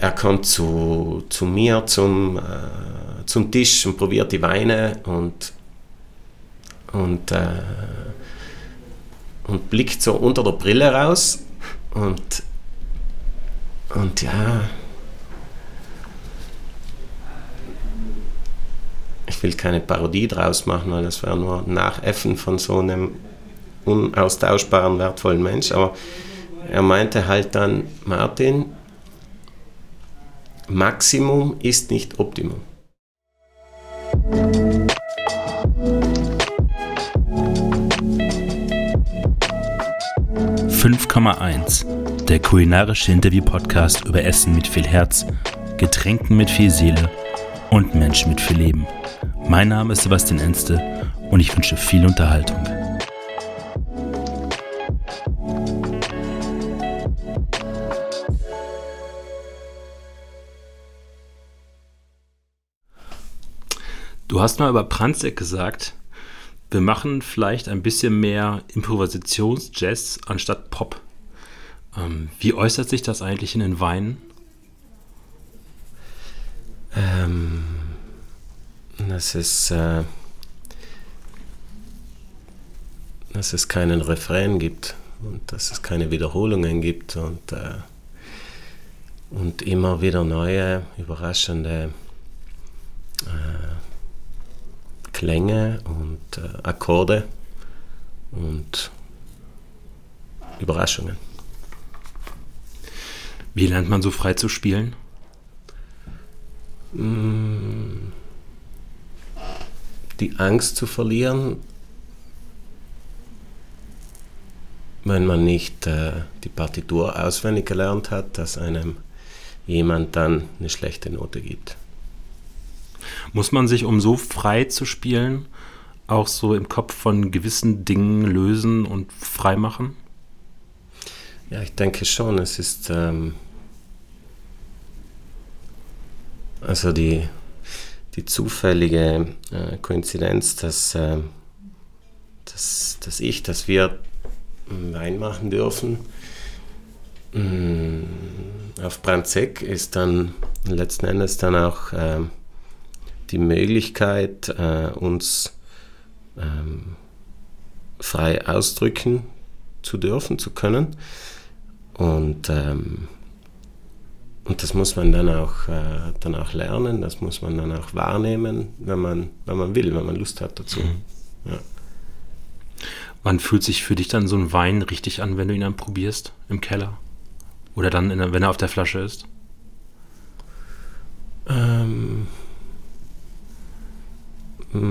er kommt zu, zu mir zum, äh, zum Tisch und probiert die Weine und, und, äh, und blickt so unter der Brille raus und, und ja, ich will keine Parodie draus machen, weil das wäre nur Nachäffen von so einem unaustauschbaren, wertvollen Mensch, aber er meinte halt dann, Martin, Maximum ist nicht Optimum. »5,1« Der kulinarische Interview-Podcast über Essen mit viel Herz, Getränken mit viel Seele und Menschen mit viel Leben. Mein Name ist Sebastian Enste und ich wünsche viel Unterhaltung. Du hast mal über Pranzek gesagt, wir machen vielleicht ein bisschen mehr Improvisationsjazz anstatt Pop. Ähm, wie äußert sich das eigentlich in den Weinen? Ähm, dass es, äh, dass es keinen Refrain gibt und dass es keine Wiederholungen gibt und, äh, und immer wieder neue, überraschende äh, Klänge und äh, Akkorde und Überraschungen. Wie lernt man so frei zu spielen? Mm. Die Angst zu verlieren, wenn man nicht äh, die Partitur auswendig gelernt hat, dass einem jemand dann eine schlechte Note gibt. Muss man sich, um so frei zu spielen, auch so im Kopf von gewissen Dingen lösen und frei machen? Ja, ich denke schon. Es ist ähm, also die, die zufällige äh, Koinzidenz, dass, äh, dass, dass ich, dass wir Wein machen dürfen. Mm, auf Brandseck ist dann letzten Endes dann auch äh, die Möglichkeit, äh, uns ähm, frei ausdrücken zu dürfen, zu können. Und, ähm, und das muss man dann auch, äh, dann auch lernen, das muss man dann auch wahrnehmen, wenn man, wenn man will, wenn man Lust hat dazu. Mhm. Ja. Wann fühlt sich für dich dann so ein Wein richtig an, wenn du ihn dann probierst im Keller? Oder dann, der, wenn er auf der Flasche ist? Das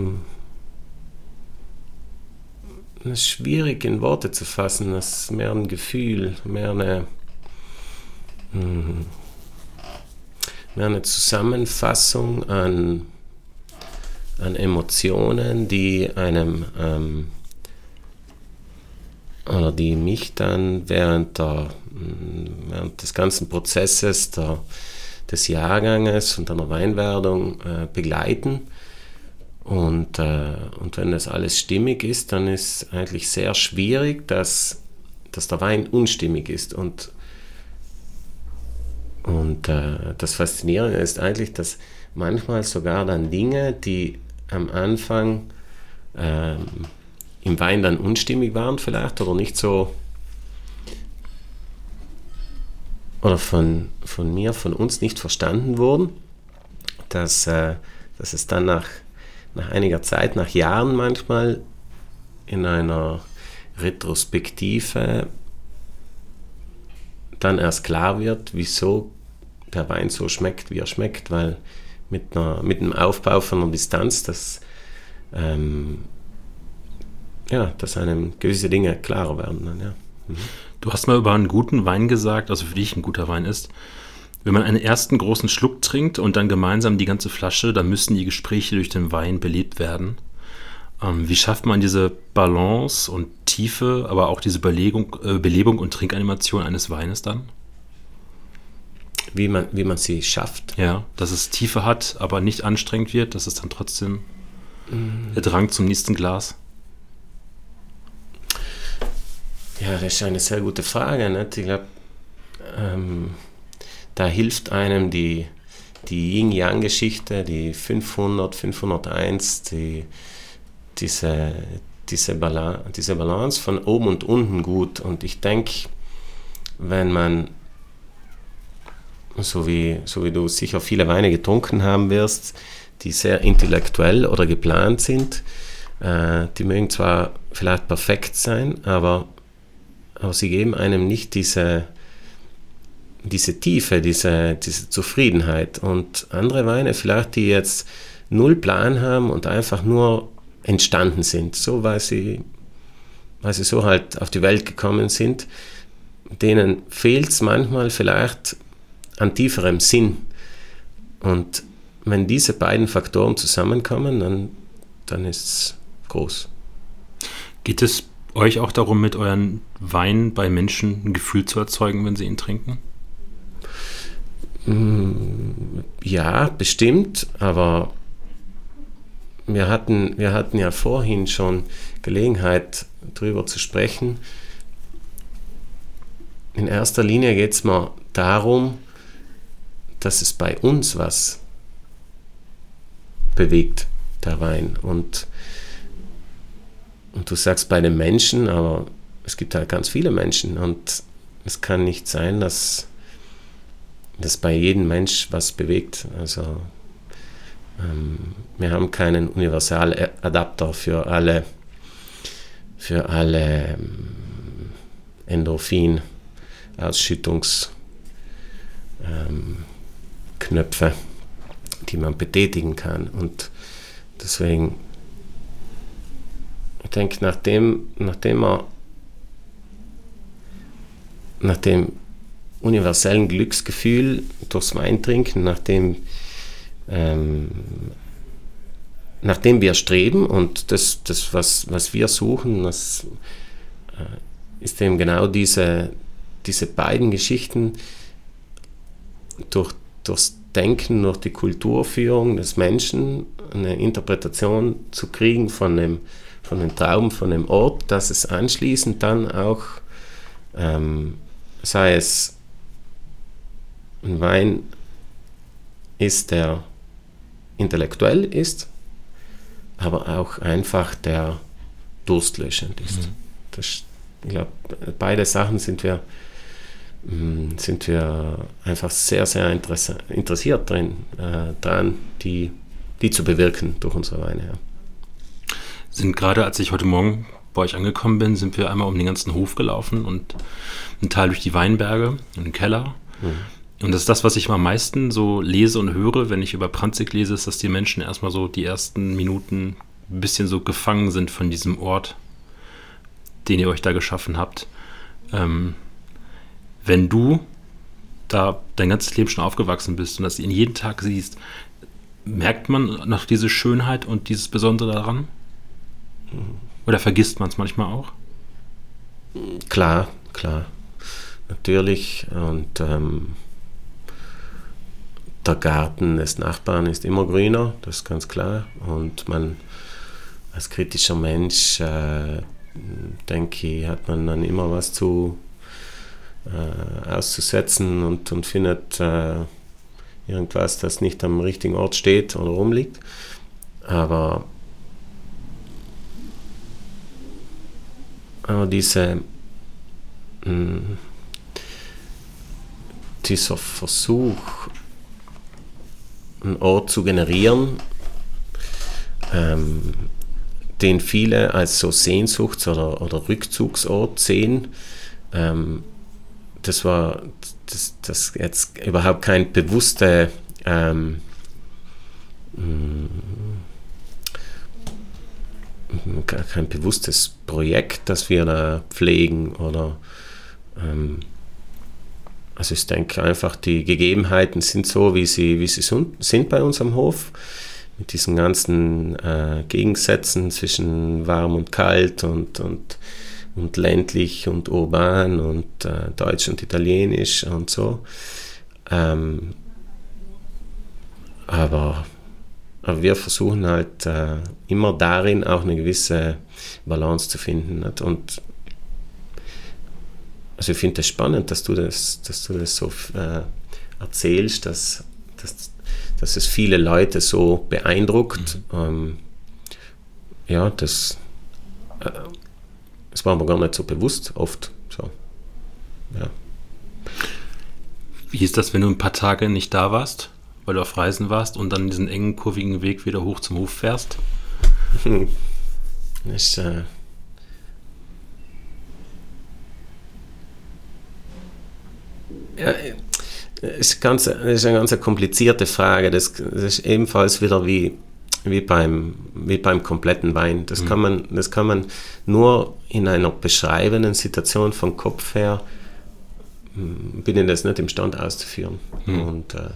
ist schwierig in Worte zu fassen. Das ist mehr ein Gefühl, mehr eine, hm, mehr eine Zusammenfassung an, an Emotionen, die einem ähm, oder die mich dann während, der, hm, während des ganzen Prozesses der, des Jahrganges und einer Weinwerdung äh, begleiten und, äh, und wenn das alles stimmig ist, dann ist eigentlich sehr schwierig, dass, dass der Wein unstimmig ist. Und, und äh, das Faszinierende ist eigentlich, dass manchmal sogar dann Dinge, die am Anfang äh, im Wein dann unstimmig waren vielleicht oder nicht so oder von, von mir, von uns nicht verstanden wurden, dass, äh, dass es dann nach nach einiger Zeit, nach Jahren manchmal, in einer Retrospektive dann erst klar wird, wieso der Wein so schmeckt, wie er schmeckt, weil mit, einer, mit dem Aufbau von einer Distanz, dass, ähm, ja, dass einem gewisse Dinge klarer werden. Dann, ja. Mhm. Du hast mal über einen guten Wein gesagt, also für dich ein guter Wein ist, wenn man einen ersten großen Schluck trinkt und dann gemeinsam die ganze Flasche, dann müssen die Gespräche durch den Wein belebt werden. Ähm, wie schafft man diese Balance und Tiefe, aber auch diese Belegung, äh, Belebung und Trinkanimation eines Weines dann? Wie man, wie man sie schafft. Ja, dass es Tiefe hat, aber nicht anstrengend wird, dass es dann trotzdem mm. der Drang zum nächsten Glas. Ja, das ist eine sehr gute Frage. Nicht? Ich glaube, ähm, da hilft einem die, die Yin-Yang-Geschichte, die 500, 501, die, diese, diese, Balance, diese Balance von oben und unten gut. Und ich denke, wenn man, so wie, so wie du sicher viele Weine getrunken haben wirst, die sehr intellektuell oder geplant sind, äh, die mögen zwar vielleicht perfekt sein, aber, aber sie geben einem nicht diese, diese Tiefe, diese, diese Zufriedenheit. Und andere Weine, vielleicht die jetzt null Plan haben und einfach nur entstanden sind, so weil sie, weil sie so halt auf die Welt gekommen sind, denen fehlt es manchmal vielleicht an tieferem Sinn. Und wenn diese beiden Faktoren zusammenkommen, dann, dann ist es groß. Geht es euch auch darum, mit euren Weinen bei Menschen ein Gefühl zu erzeugen, wenn sie ihn trinken? Mm, ja, bestimmt, aber wir hatten, wir hatten ja vorhin schon Gelegenheit, darüber zu sprechen. In erster Linie geht es mir darum, dass es bei uns was bewegt, der Wein. Und, und du sagst bei den Menschen, aber es gibt halt ganz viele Menschen und es kann nicht sein, dass, dass bei jedem Mensch was bewegt. Also ähm, wir haben keinen Universaladapter für alle, für alle ähm, Endorphin-Ausschüttungsknöpfe, ähm, die man betätigen kann. Und deswegen, ich denke, nachdem, nachdem er nach dem universellen Glücksgefühl durchs Weintrinken, nach dem ähm, nachdem wir streben und das, das was, was wir suchen, das äh, ist eben genau diese, diese beiden Geschichten durch, durchs Denken, durch die Kulturführung des Menschen, eine Interpretation zu kriegen von dem, von dem Traum, von dem Ort, dass es anschließend dann auch, ähm, sei es ein Wein ist, der intellektuell ist, aber auch einfach der durstlöschend ist. Mhm. Das, ich glaube, beide Sachen sind wir, mm, sind wir einfach sehr, sehr interessiert drin, äh, dran, die, die zu bewirken durch unsere Weine. Ja. Sind gerade, als ich heute Morgen bei euch angekommen bin, sind wir einmal um den ganzen Hof gelaufen und einen Teil durch die Weinberge, in den Keller. Mhm. Und das ist das, was ich am meisten so lese und höre, wenn ich über Pranzig lese, ist, dass die Menschen erstmal so die ersten Minuten ein bisschen so gefangen sind von diesem Ort, den ihr euch da geschaffen habt. Ähm, wenn du da dein ganzes Leben schon aufgewachsen bist und das ihn jeden Tag siehst, merkt man noch diese Schönheit und dieses Besondere daran? Oder vergisst man es manchmal auch? Klar, klar. Natürlich. Und ähm, der Garten des Nachbarn ist immer grüner, das ist ganz klar. Und man als kritischer Mensch, äh, denke ich, hat man dann immer was zu äh, auszusetzen und, und findet äh, irgendwas, das nicht am richtigen Ort steht oder rumliegt. Aber, aber diese, mh, hm, dieser Versuch, einen Ort zu generieren, ähm, den viele als so Sehnsuchts- oder, oder Rückzugsort sehen. Ähm, das war das, das jetzt überhaupt kein bewusste ähm, mm, kein bewusstes Projekt, das wir da pflegen oder ähm, also ich denke einfach, die Gegebenheiten sind so, wie sie, wie sie sind bei uns am Hof. Mit diesen ganzen äh, Gegensätzen zwischen warm und kalt und, und, und ländlich und urban und äh, deutsch und italienisch und so. Ähm, aber, aber wir versuchen halt äh, immer darin auch eine gewisse Balance zu finden. Und also ich finde es das spannend, dass du das, dass du das so äh, erzählst, dass, dass, dass es viele Leute so beeindruckt. Mhm. Ähm, ja, das, äh, das war mir gar nicht so bewusst, oft so. Ja. Wie ist das, wenn du ein paar Tage nicht da warst, weil du auf Reisen warst und dann diesen engen, kurvigen Weg wieder hoch zum Hof fährst? Das, äh, ja, ist, ganz, das ist eine ganz komplizierte Frage. Das, das ist ebenfalls wieder wie, wie, beim, wie beim kompletten Wein. Das, mhm. kann man, das kann man nur in einer beschreibenden Situation vom Kopf her, hm, bin ich das nicht imstande auszuführen. Mhm. Und äh,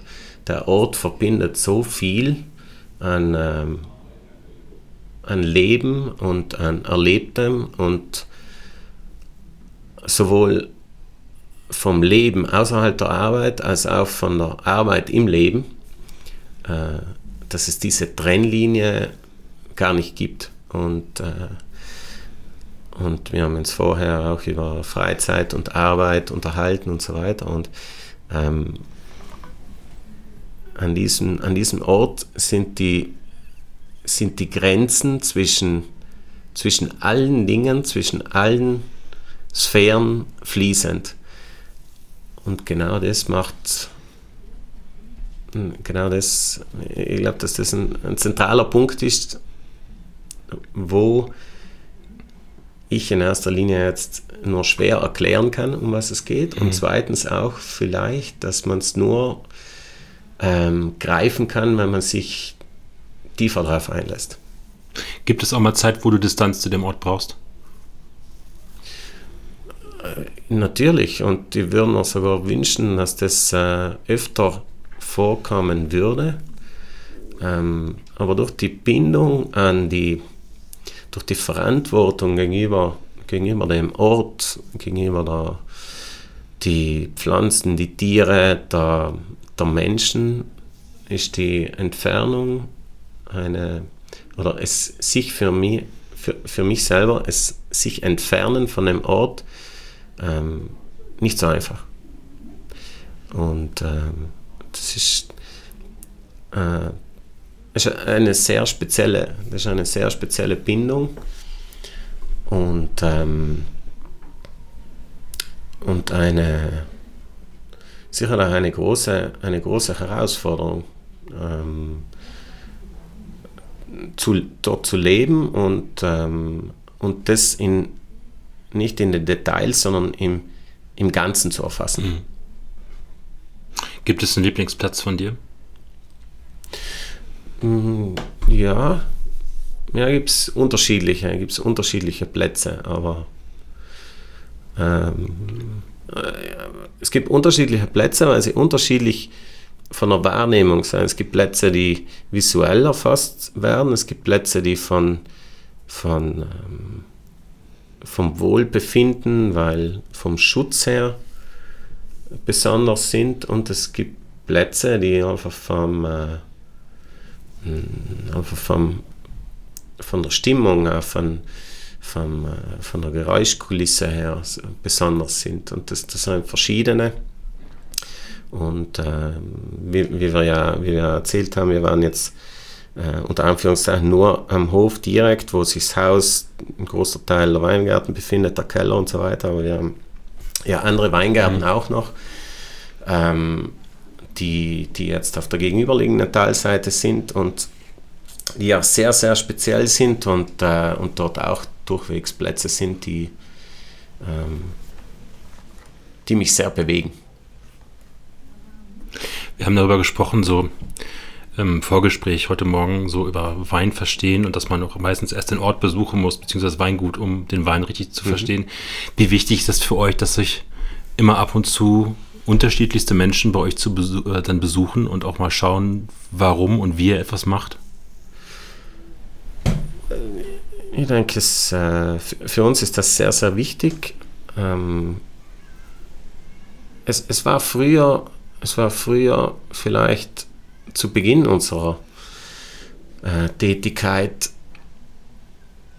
der Ort verbindet so viel an, ähm, an Leben und an Erlebtem und sowohl vom Leben außerhalb der Arbeit als auch von der Arbeit im Leben, äh, dass es diese Trennlinie gar nicht gibt. Und, äh, und wir haben uns vorher auch über Freizeit und Arbeit unterhalten und so weiter. Und ähm, an, diesem, an diesem Ort sind die, sind die Grenzen zwischen, zwischen allen Dingen, zwischen allen Sphären fließend. Und genau das macht, genau das, ich glaube, dass das ein, ein zentraler Punkt ist, wo ich in erster Linie jetzt nur schwer erklären kann, um was es geht. Und mhm. zweitens auch vielleicht, dass man es nur ähm, greifen kann, wenn man sich tiefer darauf einlässt. Gibt es auch mal Zeit, wo du Distanz zu dem Ort brauchst? Äh, natürlich, und die würden mir sogar wünschen, dass das äh, öfter vorkommen würde. Ähm, aber durch die Bindung an die, durch die Verantwortung gegenüber, gegenüber dem Ort, gegenüber der, die Pflanzen, die Tiere, der, der Menschen, ist die Entfernung eine, oder es sich für mich, für, für mich selber, es sich entfernen von dem Ort, ähm, nicht so einfach. Und ähm, das ist, äh, ist eine sehr spezielle, das ist eine sehr spezielle Bindung und, ähm, und eine sicher auch eine große, eine große Herausforderung, ähm, zu, dort zu leben und, ähm, und das in nicht in den Details, sondern im, im Ganzen zu erfassen. Mhm. Gibt es einen Lieblingsplatz von dir? Mm, ja, ja, gibt es unterschiedliche, gibt's unterschiedliche Plätze, aber ähm, äh, es gibt unterschiedliche Plätze, weil sie unterschiedlich von der Wahrnehmung sind. Es gibt Plätze, die visuell erfasst werden, es gibt Plätze, die von, von ähm, vom Wohlbefinden, weil vom Schutz her besonders sind und es gibt Plätze, die einfach vom, äh, einfach vom von der Stimmung, auch von, von, äh, von der Geräuschkulisse her besonders sind. Und das, das sind verschiedene. Und äh, wie, wie, wir ja, wie wir erzählt haben, wir waren jetzt äh, unter Anführungszeichen nur am Hof direkt, wo sich das Haus, ein großer Teil der Weingarten befindet, der Keller und so weiter. Aber wir haben ja andere Weingärten mhm. auch noch, ähm, die, die jetzt auf der gegenüberliegenden Talseite sind und die ja sehr, sehr speziell sind und, äh, und dort auch durchwegs Plätze sind, die, ähm, die mich sehr bewegen. Wir haben darüber gesprochen, so im Vorgespräch heute Morgen so über Wein verstehen und dass man auch meistens erst den Ort besuchen muss, beziehungsweise Weingut, um den Wein richtig zu mhm. verstehen. Wie wichtig ist das für euch, dass sich immer ab und zu unterschiedlichste Menschen bei euch zu besu äh, dann besuchen und auch mal schauen, warum und wie ihr etwas macht? Ich denke, es, äh, für uns ist das sehr, sehr wichtig. Ähm, es, es, war früher, es war früher vielleicht zu Beginn unserer äh, Tätigkeit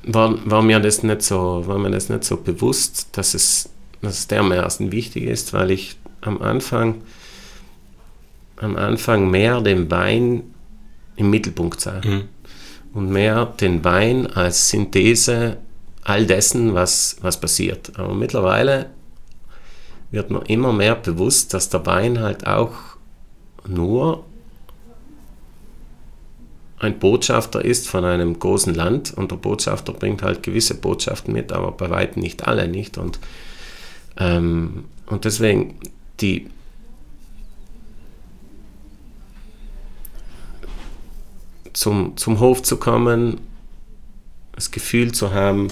war, war, mir das nicht so, war mir das nicht so bewusst, dass es, dass es dermaßen wichtig ist, weil ich am Anfang am Anfang mehr den Wein im Mittelpunkt sah. Mhm. Und mehr den Wein als Synthese all dessen, was, was passiert. Aber mittlerweile wird man immer mehr bewusst, dass der Wein halt auch nur ein Botschafter ist von einem großen Land und der Botschafter bringt halt gewisse Botschaften mit, aber bei weitem nicht alle nicht. Und, ähm, und deswegen die zum, zum Hof zu kommen, das Gefühl zu haben,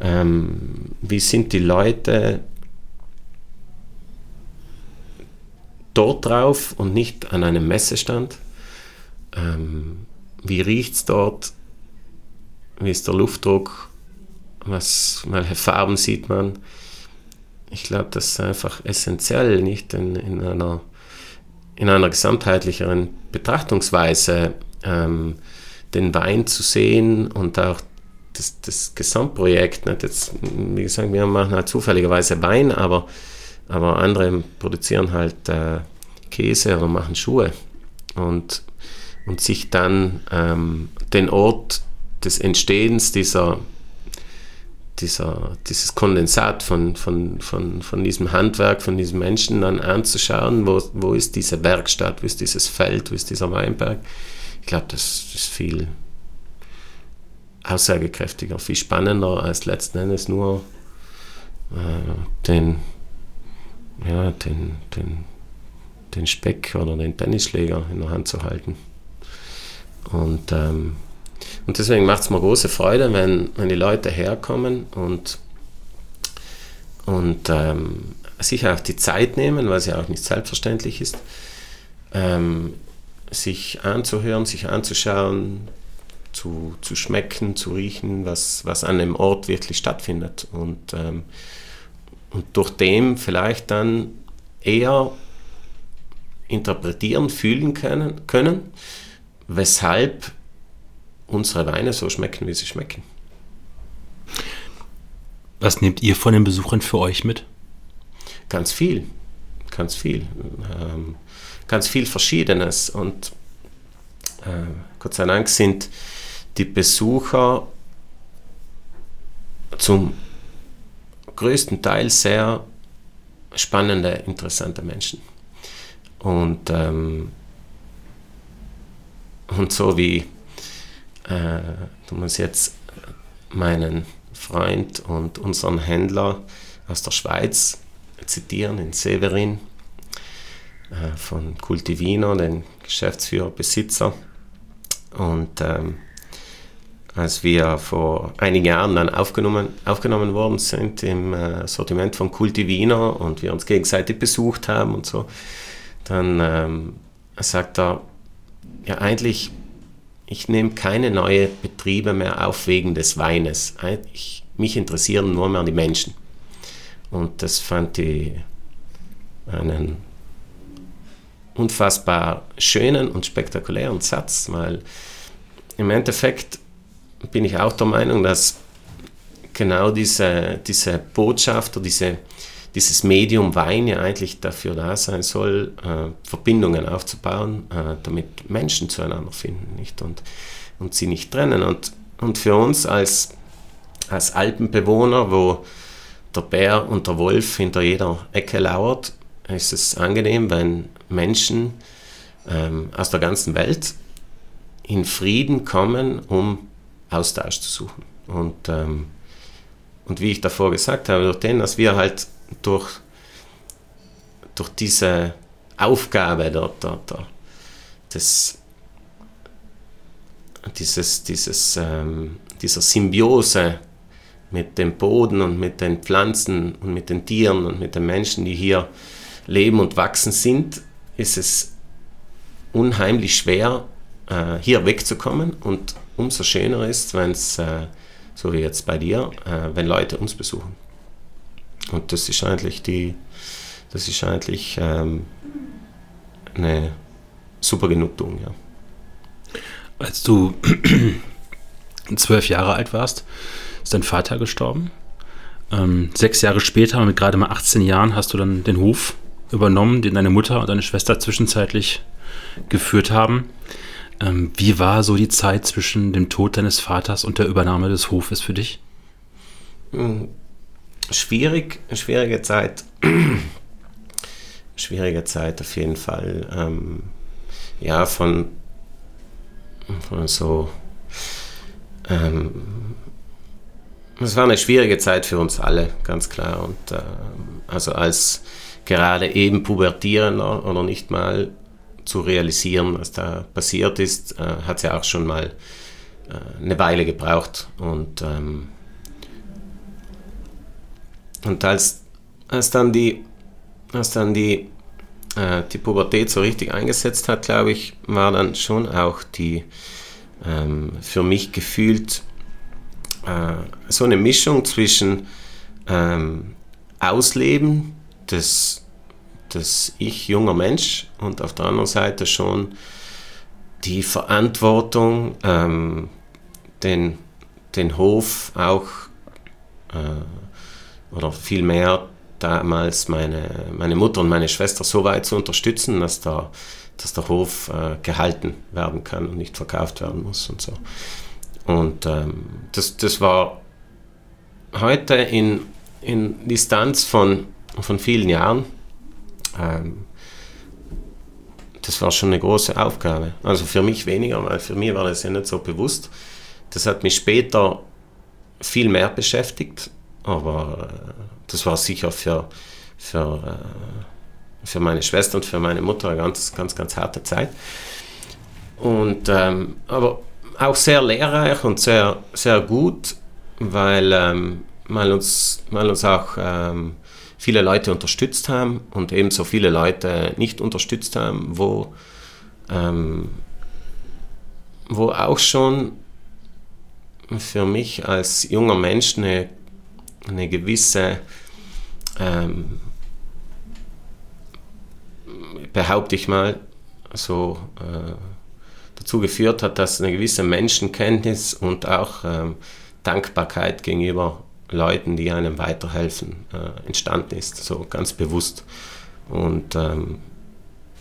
ähm, wie sind die Leute dort drauf und nicht an einem Messestand. Ähm, wie riecht es dort? Wie ist der Luftdruck? Was, welche Farben sieht man? Ich glaube, das ist einfach essentiell, nicht in, in, einer, in einer gesamtheitlicheren Betrachtungsweise ähm, den Wein zu sehen und auch das, das Gesamtprojekt. Nicht jetzt, wie gesagt, wir machen halt zufälligerweise Wein, aber, aber andere produzieren halt äh, Käse oder machen Schuhe. Und, und sich dann ähm, den Ort des Entstehens dieser, dieser, dieses Kondensat von, von, von, von diesem Handwerk, von diesen Menschen dann anzuschauen, wo, wo ist diese Werkstatt, wo ist dieses Feld, wo ist dieser Weinberg. Ich glaube, das ist viel, aussagekräftiger, viel spannender als letzten Endes nur äh, den, ja, den, den, den Speck oder den Tennisschläger in der Hand zu halten. Und, ähm, und deswegen macht es mir große Freude, wenn, wenn die Leute herkommen und, und ähm, sich auch die Zeit nehmen, es ja auch nicht selbstverständlich ist, ähm, sich anzuhören, sich anzuschauen, zu, zu schmecken, zu riechen, was, was an dem Ort wirklich stattfindet. Und, ähm, und durch dem vielleicht dann eher interpretieren, fühlen können, können, weshalb unsere Weine so schmecken, wie sie schmecken. Was nehmt ihr von den Besuchern für euch mit? Ganz viel, ganz viel. Ähm, ganz viel Verschiedenes. Und äh, Gott sei Dank sind die Besucher zum größten Teil sehr spannende, interessante Menschen. Und, ähm, und so wie äh, du musst jetzt meinen Freund und unseren Händler aus der Schweiz zitieren, in Severin, äh, von Cultivino, den Geschäftsführer, Besitzer. Und ähm, als wir vor einigen Jahren dann aufgenommen, aufgenommen worden sind im äh, Sortiment von Cultivino und wir uns gegenseitig besucht haben und so, dann ähm, sagt er, ja eigentlich, ich nehme keine neuen Betriebe mehr auf wegen des Weines. Ich, mich interessieren nur mehr die Menschen. Und das fand ich einen unfassbar schönen und spektakulären Satz, weil im Endeffekt bin ich auch der Meinung, dass genau diese, diese Botschaft oder diese, dieses Medium Wein ja eigentlich dafür da sein soll, äh, Verbindungen aufzubauen, äh, damit Menschen zueinander finden nicht? Und, und sie nicht trennen. Und, und für uns als, als Alpenbewohner, wo der Bär und der Wolf hinter jeder Ecke lauert, ist es angenehm, wenn Menschen ähm, aus der ganzen Welt in Frieden kommen, um Austausch zu suchen. Und, ähm, und wie ich davor gesagt habe, durch den, dass wir halt durch, durch diese Aufgabe der, der, der, des, dieses, dieses, ähm, dieser Symbiose mit dem Boden und mit den Pflanzen und mit den Tieren und mit den Menschen, die hier leben und wachsen sind, ist es unheimlich schwer, äh, hier wegzukommen und umso schöner ist, wenn es, äh, so wie jetzt bei dir, äh, wenn Leute uns besuchen. Und das ist eigentlich die, das ist eigentlich ähm, eine super Genugtuung, ja. Als du zwölf Jahre alt warst, ist dein Vater gestorben. Ähm, sechs Jahre später, mit gerade mal 18 Jahren, hast du dann den Hof übernommen, den deine Mutter und deine Schwester zwischenzeitlich geführt haben. Ähm, wie war so die Zeit zwischen dem Tod deines Vaters und der Übernahme des Hofes für dich? Schwierig, schwierige Zeit. schwierige Zeit auf jeden Fall. Ähm, ja, von, von so. Ähm, es war eine schwierige Zeit für uns alle, ganz klar. Und äh, also als gerade eben Pubertierender oder nicht mal zu realisieren, was da passiert ist, äh, hat es ja auch schon mal äh, eine Weile gebraucht. Und, ähm, und als, als dann die, als dann die, äh, die Pubertät so richtig eingesetzt hat, glaube ich, war dann schon auch die ähm, für mich gefühlt äh, so eine Mischung zwischen ähm, Ausleben des das Ich junger Mensch und auf der anderen Seite schon die Verantwortung, ähm, den, den Hof auch äh, oder vielmehr damals meine, meine Mutter und meine Schwester so weit zu unterstützen, dass der, dass der Hof äh, gehalten werden kann und nicht verkauft werden muss und so. Und ähm, das, das war heute in, in Distanz von, von vielen Jahren ähm, das war schon eine große Aufgabe. Also für mich weniger, weil für mich war das ja nicht so bewusst. Das hat mich später viel mehr beschäftigt, aber äh, das war sicher für, für, äh, für meine Schwester und für meine Mutter eine ganz, ganz, ganz harte Zeit. Und, ähm, aber auch sehr lehrreich und sehr, sehr gut, weil, ähm, weil, uns, weil uns auch ähm, viele Leute unterstützt haben und ebenso viele Leute nicht unterstützt haben, wo, ähm, wo auch schon für mich als junger Mensch eine, eine gewisse, ähm, behaupte ich mal, so äh, dazu geführt hat, dass eine gewisse Menschenkenntnis und auch ähm, Dankbarkeit gegenüber Leuten, die einem weiterhelfen, äh, entstanden ist, so ganz bewusst. Und ähm,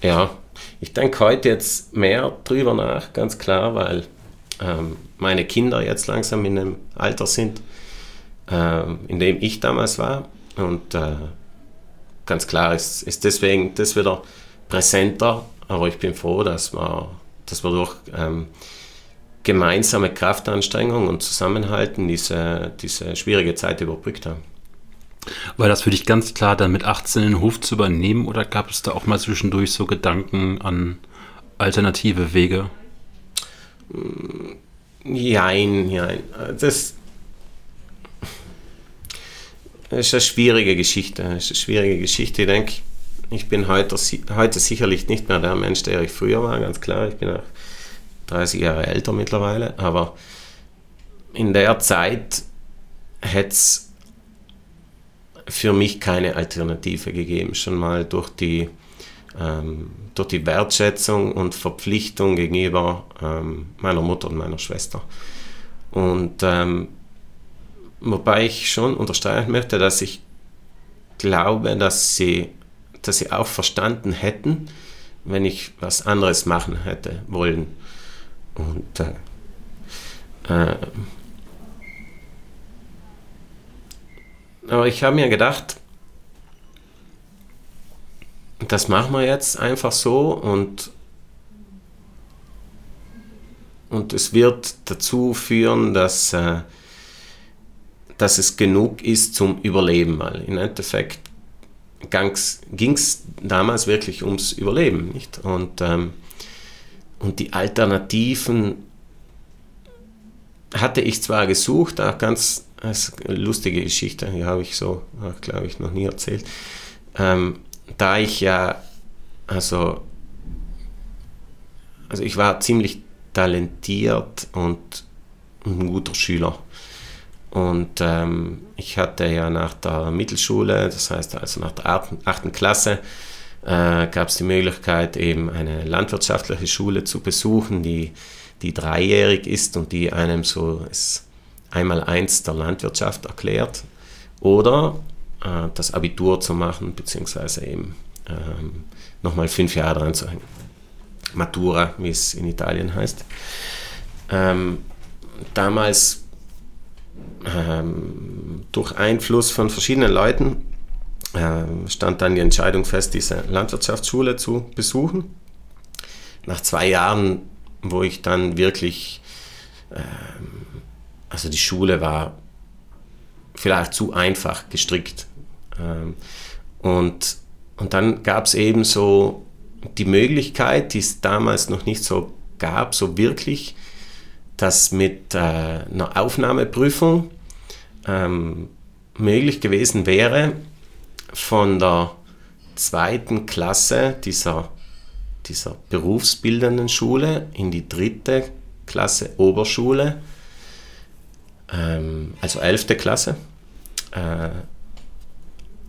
ja, ich denke heute jetzt mehr drüber nach, ganz klar, weil ähm, meine Kinder jetzt langsam in einem Alter sind, äh, in dem ich damals war. Und äh, ganz klar ist, ist deswegen das wieder präsenter, aber ich bin froh, dass wir, dass wir durch ähm, gemeinsame Kraftanstrengung und Zusammenhalten diese, diese schwierige Zeit überbrückt haben. War das für dich ganz klar, dann mit 18 den Hof zu übernehmen oder gab es da auch mal zwischendurch so Gedanken an alternative Wege? Nein, nein. Das ist eine schwierige Geschichte. Ist eine schwierige Geschichte. Ich denke, ich bin heute, heute sicherlich nicht mehr der Mensch, der ich früher war, ganz klar. Ich bin auch 30 Jahre älter mittlerweile, aber in der Zeit hätte es für mich keine Alternative gegeben, schon mal durch die, ähm, durch die Wertschätzung und Verpflichtung gegenüber ähm, meiner Mutter und meiner Schwester. Und ähm, wobei ich schon unterstreichen möchte, dass ich glaube, dass sie, dass sie auch verstanden hätten, wenn ich was anderes machen hätte wollen. Und äh, äh, aber ich habe mir gedacht, das machen wir jetzt einfach so und, und es wird dazu führen, dass, äh, dass es genug ist zum Überleben, weil im Endeffekt ging es damals wirklich ums Überleben, nicht? Und ähm, und die Alternativen hatte ich zwar gesucht, auch ganz lustige Geschichte, die habe ich so, glaube ich, noch nie erzählt. Ähm, da ich ja, also, also ich war ziemlich talentiert und ein guter Schüler. Und ähm, ich hatte ja nach der Mittelschule, das heißt also nach der achten Klasse, äh, gab es die Möglichkeit, eben eine landwirtschaftliche Schule zu besuchen, die, die dreijährig ist und die einem so das Einmaleins der Landwirtschaft erklärt. Oder äh, das Abitur zu machen, beziehungsweise eben ähm, nochmal fünf Jahre dran zu hängen. Matura, wie es in Italien heißt. Ähm, damals ähm, durch Einfluss von verschiedenen Leuten äh, stand dann die Entscheidung fest, diese Landwirtschaftsschule zu besuchen. Nach zwei Jahren, wo ich dann wirklich, ähm, also die Schule war vielleicht zu einfach gestrickt. Ähm, und, und dann gab es eben so die Möglichkeit, die es damals noch nicht so gab, so wirklich, dass mit äh, einer Aufnahmeprüfung ähm, möglich gewesen wäre, von der zweiten Klasse dieser, dieser berufsbildenden Schule in die dritte Klasse Oberschule, ähm, also elfte Klasse, äh,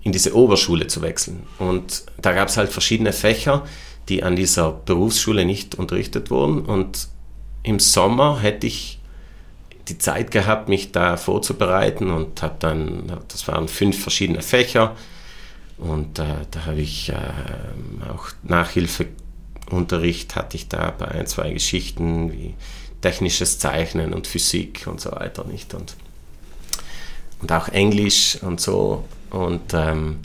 in diese Oberschule zu wechseln. Und da gab es halt verschiedene Fächer, die an dieser Berufsschule nicht unterrichtet wurden. Und im Sommer hätte ich die Zeit gehabt, mich da vorzubereiten und habe dann, das waren fünf verschiedene Fächer und äh, da habe ich äh, auch Nachhilfeunterricht hatte ich da bei ein, zwei Geschichten wie technisches Zeichnen und Physik und so weiter nicht und, und auch Englisch und so und ähm,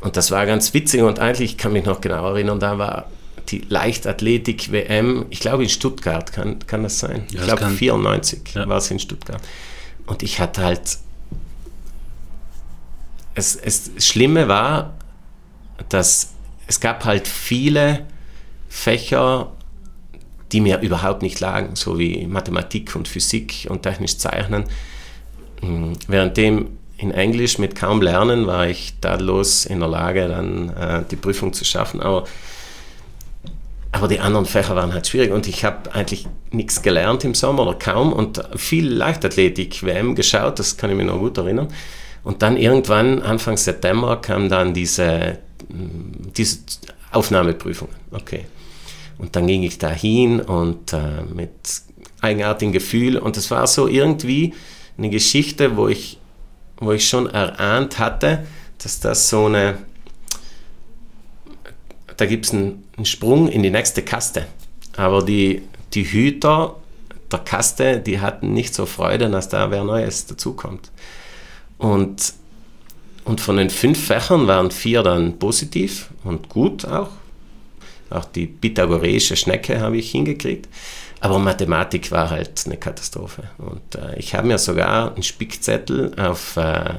und das war ganz witzig und eigentlich ich kann mich noch genau erinnern, da war die Leichtathletik-WM, ich glaube in Stuttgart, kann, kann das sein? Ja, ich glaube 94 ja. war es in Stuttgart. Und ich hatte halt, es, es das Schlimme war, dass es gab halt viele Fächer, die mir überhaupt nicht lagen, so wie Mathematik und Physik und technisch Zeichnen. Hm, währenddem in Englisch mit kaum Lernen war ich dadlos in der Lage, dann äh, die Prüfung zu schaffen. Aber aber die anderen Fächer waren halt schwierig und ich habe eigentlich nichts gelernt im Sommer oder kaum und viel Leichtathletik-WM geschaut, das kann ich mir noch gut erinnern. Und dann irgendwann, Anfang September, kam dann diese, mm, diese Aufnahmeprüfung. Okay. Und dann ging ich da hin und äh, mit eigenartigem Gefühl und es war so irgendwie eine Geschichte, wo ich, wo ich schon erahnt hatte, dass das so eine da gibt es einen, einen, Sprung in die nächste Kaste. Aber die, die Hüter der Kaste, die hatten nicht so Freude, dass da wer Neues dazukommt. Und, und von den fünf Fächern waren vier dann positiv und gut auch. Auch die pythagoreische Schnecke habe ich hingekriegt. Aber Mathematik war halt eine Katastrophe. Und äh, ich habe mir sogar einen Spickzettel auf, äh,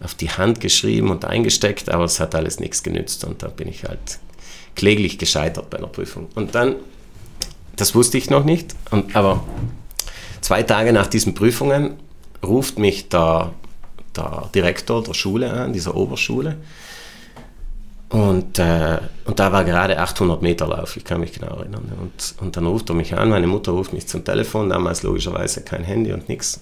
auf die Hand geschrieben und eingesteckt, aber es hat alles nichts genützt. Und da bin ich halt kläglich gescheitert bei einer Prüfung. Und dann, das wusste ich noch nicht, und, aber zwei Tage nach diesen Prüfungen ruft mich der, der Direktor der Schule an, dieser Oberschule. Und, äh, und da war gerade 800 Meter Lauf, ich kann mich genau erinnern. Und, und dann ruft er mich an, meine Mutter ruft mich zum Telefon, damals logischerweise kein Handy und nichts.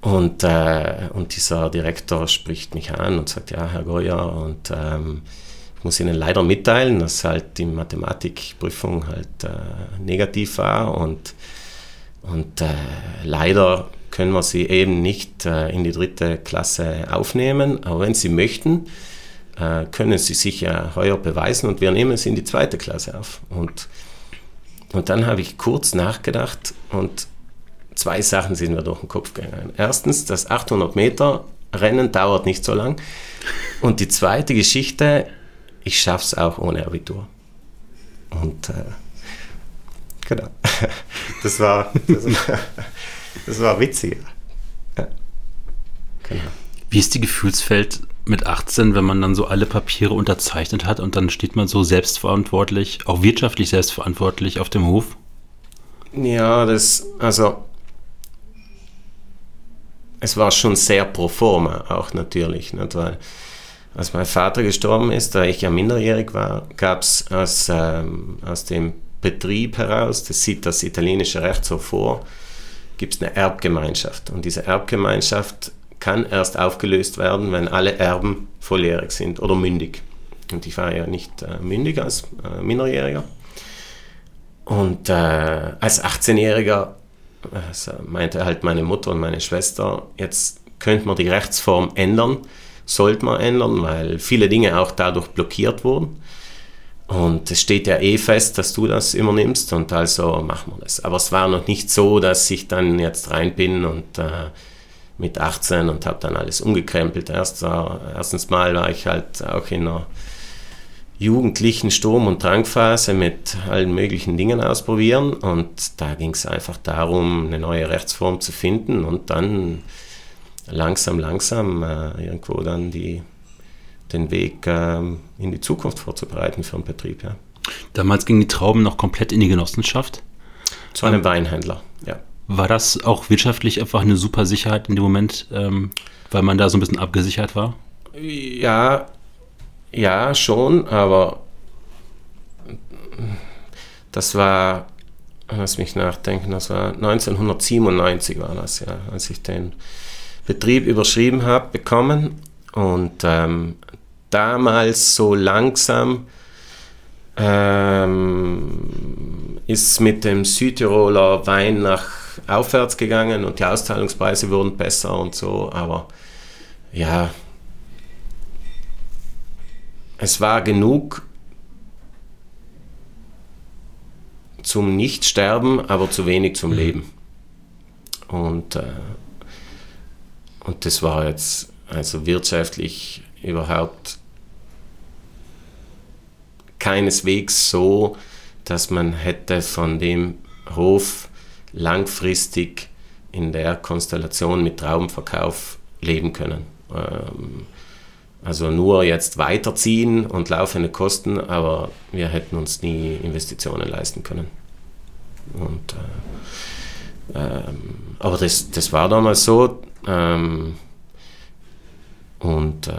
Und, äh, und dieser Direktor spricht mich an und sagt, ja, Herr Goyer, und ähm, muss Ihnen leider mitteilen, dass halt die Mathematikprüfung halt äh, negativ war und, und äh, leider können wir Sie eben nicht äh, in die dritte Klasse aufnehmen, aber wenn Sie möchten, äh, können Sie sich ja heuer beweisen und wir nehmen Sie in die zweite Klasse auf. Und, und dann habe ich kurz nachgedacht und zwei Sachen sind mir durch den Kopf gegangen. Erstens, das 800 Meter Rennen dauert nicht so lang. Und die zweite Geschichte, ich schaffe es auch ohne Abitur. Und äh, genau, das war, das, das war witzig. Ja. Genau. Wie ist die Gefühlsfeld mit 18, wenn man dann so alle Papiere unterzeichnet hat und dann steht man so selbstverantwortlich, auch wirtschaftlich selbstverantwortlich auf dem Hof? Ja, das, also es war schon sehr pro forma auch natürlich, nicht? weil als mein Vater gestorben ist, da ich ja minderjährig war, gab es aus, ähm, aus dem Betrieb heraus, das sieht das italienische Recht so vor, gibt es eine Erbgemeinschaft. Und diese Erbgemeinschaft kann erst aufgelöst werden, wenn alle Erben volljährig sind oder mündig. Und ich war ja nicht äh, mündig als äh, Minderjähriger. Und äh, als 18-Jähriger also meinte halt meine Mutter und meine Schwester, jetzt könnte man die Rechtsform ändern sollte man ändern, weil viele Dinge auch dadurch blockiert wurden. Und es steht ja eh fest, dass du das übernimmst und also machen wir das. Aber es war noch nicht so, dass ich dann jetzt rein bin und äh, mit 18 und habe dann alles umgekrempelt. Erst, äh, erstens mal war ich halt auch in einer jugendlichen Sturm- und Drangphase mit allen möglichen Dingen ausprobieren und da ging es einfach darum, eine neue Rechtsform zu finden und dann langsam, langsam äh, irgendwo dann die, den Weg äh, in die Zukunft vorzubereiten für einen Betrieb. Ja. Damals gingen die Trauben noch komplett in die Genossenschaft? Zu einem ähm, Weinhändler, ja. War das auch wirtschaftlich einfach eine super Sicherheit in dem Moment, ähm, weil man da so ein bisschen abgesichert war? Ja, ja, schon, aber das war, lass mich nachdenken, das war 1997 war das, ja, als ich den Betrieb überschrieben habe, bekommen und ähm, damals so langsam ähm, ist mit dem Südtiroler Wein nach aufwärts gegangen und die Austeilungspreise wurden besser und so, aber ja, es war genug zum Nichtsterben, aber zu wenig zum mhm. Leben. Und, äh, und das war jetzt also wirtschaftlich überhaupt keineswegs so, dass man hätte von dem Hof langfristig in der Konstellation mit Traubenverkauf leben können. Ähm, also nur jetzt weiterziehen und laufende Kosten, aber wir hätten uns nie Investitionen leisten können. Und, äh, ähm, aber das, das war damals so. Ähm, und äh,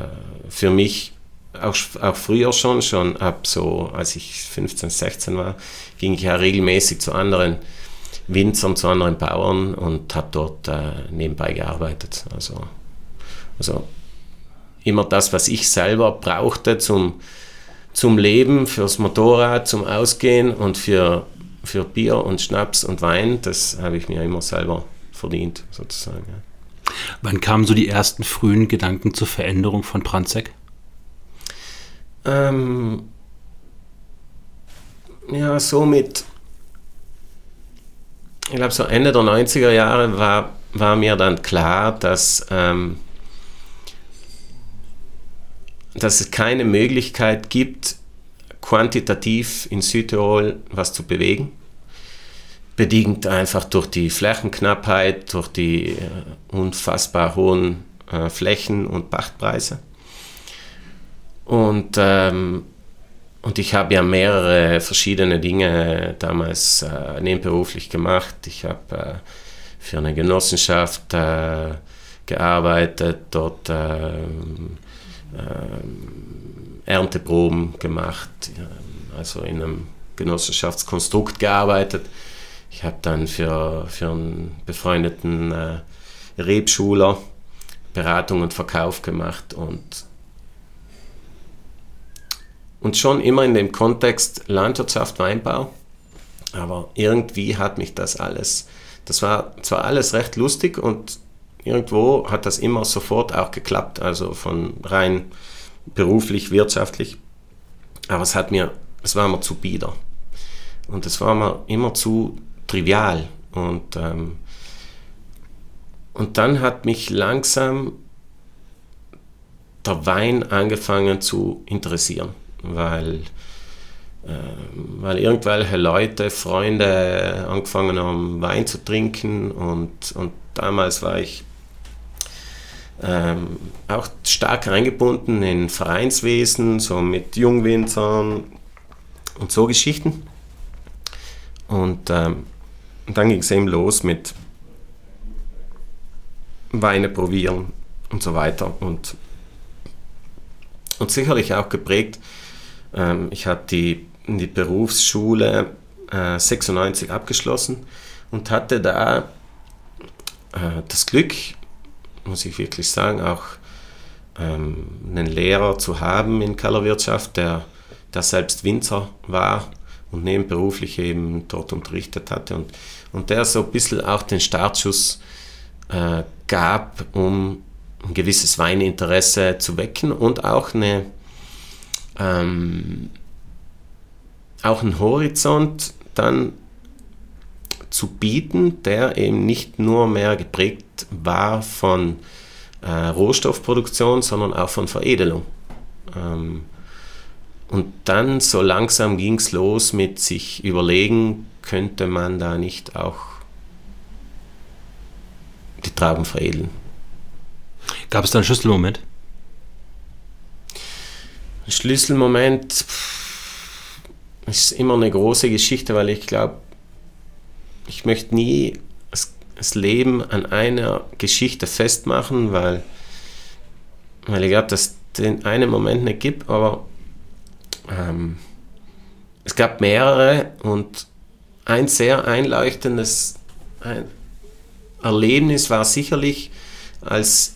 für mich auch, auch früher schon, schon ab so, als ich 15, 16 war, ging ich ja regelmäßig zu anderen Winzern, zu anderen Bauern und habe dort äh, nebenbei gearbeitet. Also, also immer das, was ich selber brauchte zum, zum Leben, fürs Motorrad, zum Ausgehen und für, für Bier und Schnaps und Wein, das habe ich mir immer selber verdient, sozusagen. Ja. Wann kamen so die ersten frühen Gedanken zur Veränderung von Pranzek? Ähm, ja, so mit, ich glaube, so Ende der 90er Jahre war, war mir dann klar, dass ähm, dass es keine Möglichkeit gibt, quantitativ in Südtirol was zu bewegen. Bedingt einfach durch die Flächenknappheit, durch die äh, unfassbar hohen äh, Flächen- und Pachtpreise. Und, ähm, und ich habe ja mehrere verschiedene Dinge damals äh, nebenberuflich gemacht. Ich habe äh, für eine Genossenschaft äh, gearbeitet, dort ähm, ähm, Ernteproben gemacht, also in einem Genossenschaftskonstrukt gearbeitet. Ich habe dann für, für einen befreundeten äh, Rebschuler Beratung und Verkauf gemacht und, und schon immer in dem Kontext Landwirtschaft, Weinbau. Aber irgendwie hat mich das alles, das war zwar alles recht lustig und irgendwo hat das immer sofort auch geklappt, also von rein beruflich, wirtschaftlich. Aber es hat mir, es war mir zu bieder. Und es war mir immer zu trivial. Und, ähm, und dann hat mich langsam der Wein angefangen zu interessieren, weil, äh, weil irgendwelche Leute, Freunde angefangen haben, Wein zu trinken und, und damals war ich ähm, auch stark eingebunden in Vereinswesen, so mit Jungwinzern und so Geschichten. Und, ähm, dann ging es eben los mit Weine probieren und so weiter. Und, und sicherlich auch geprägt, ähm, ich habe die, die Berufsschule äh, 96 abgeschlossen und hatte da äh, das Glück, muss ich wirklich sagen, auch ähm, einen Lehrer zu haben in Kellerwirtschaft, der, der selbst Winzer war und nebenberuflich eben dort unterrichtet hatte und, und der so ein bisschen auch den Startschuss äh, gab, um ein gewisses Weininteresse zu wecken und auch eine ähm, auch einen Horizont dann zu bieten, der eben nicht nur mehr geprägt war von äh, Rohstoffproduktion, sondern auch von Veredelung. Ähm, und dann so langsam ging es los mit sich überlegen, könnte man da nicht auch die Trauben veredeln. Gab es da einen Schlüsselmoment? Ein Schlüsselmoment ist immer eine große Geschichte, weil ich glaube, ich möchte nie das Leben an einer Geschichte festmachen, weil, weil ich glaube, dass es den einen Moment nicht gibt, aber ähm, es gab mehrere und ein sehr einleuchtendes ein Erlebnis war sicherlich, als,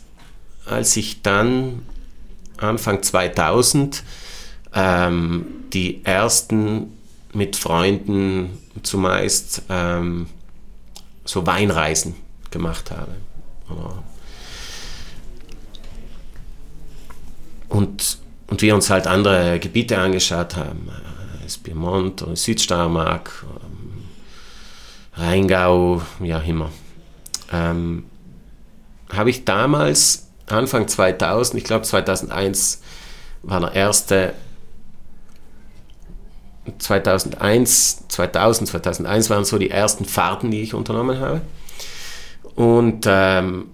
als ich dann Anfang 2000 ähm, die ersten mit Freunden zumeist ähm, so Weinreisen gemacht habe. Und, und wir uns halt andere Gebiete angeschaut haben, das äh, Piemont und Südsteiermark, Rheingau, wie auch immer. Ähm, habe ich damals, Anfang 2000, ich glaube 2001, war der erste 2001, 2000, 2001 waren so die ersten Fahrten, die ich unternommen habe. Und, ähm,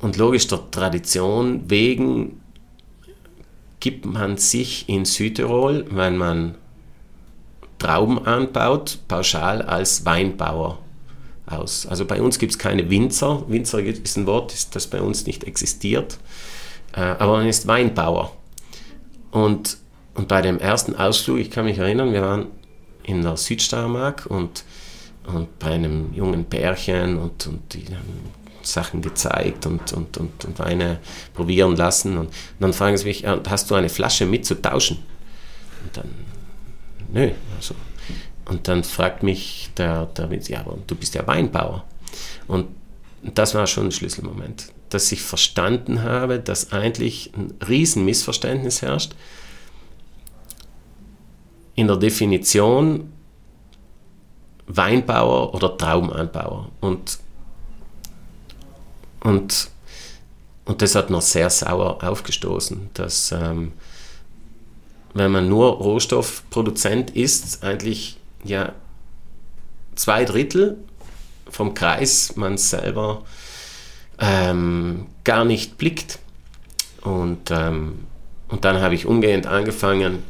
und logisch der Tradition wegen gibt man sich in Südtirol, wenn man Trauben anbaut, pauschal als Weinbauer aus. Also bei uns gibt es keine Winzer. Winzer ist ein Wort, das bei uns nicht existiert. Äh, aber man ist Weinbauer. Und und bei dem ersten Ausflug, ich kann mich erinnern, wir waren in der Südsteiermark und, und bei einem jungen Pärchen und, und die haben Sachen gezeigt und, und, und, und Weine probieren lassen. Und, und dann fragen sie mich, hast du eine Flasche mit zu tauschen? Und dann, nö. Also. Und dann fragt mich der, der ja, aber du bist ja Weinbauer. Und das war schon ein Schlüsselmoment, dass ich verstanden habe, dass eigentlich ein Riesenmissverständnis herrscht in der Definition Weinbauer oder Traubenanbauer. Und, und, und das hat noch sehr sauer aufgestoßen, dass ähm, wenn man nur Rohstoffproduzent ist, eigentlich ja zwei Drittel vom Kreis man selber ähm, gar nicht blickt. Und, ähm, und dann habe ich umgehend angefangen,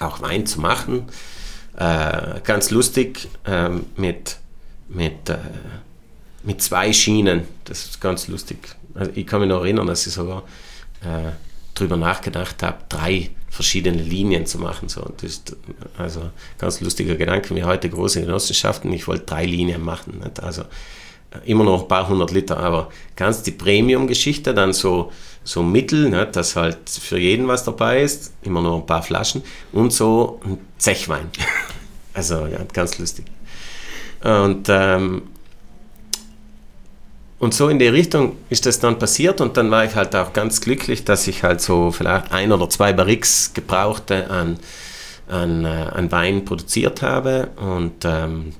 auch Wein zu machen. Äh, ganz lustig äh, mit, mit, äh, mit zwei Schienen. Das ist ganz lustig. Also ich kann mich noch erinnern, dass ich sogar äh, darüber nachgedacht habe, drei verschiedene Linien zu machen. So. Das ist also ganz lustiger Gedanke. Wir heute große Genossenschaften. Ich wollte drei Linien machen. Nicht? Also immer noch ein paar hundert Liter, aber ganz die Premium-Geschichte, dann so so Mittel, ne, dass halt für jeden was dabei ist, immer nur ein paar Flaschen und so ein Zechwein. Also ja, ganz lustig. Und, ähm, und so in die Richtung ist das dann passiert und dann war ich halt auch ganz glücklich, dass ich halt so vielleicht ein oder zwei Barriques gebrauchte an, an, äh, an Wein produziert habe und, ähm,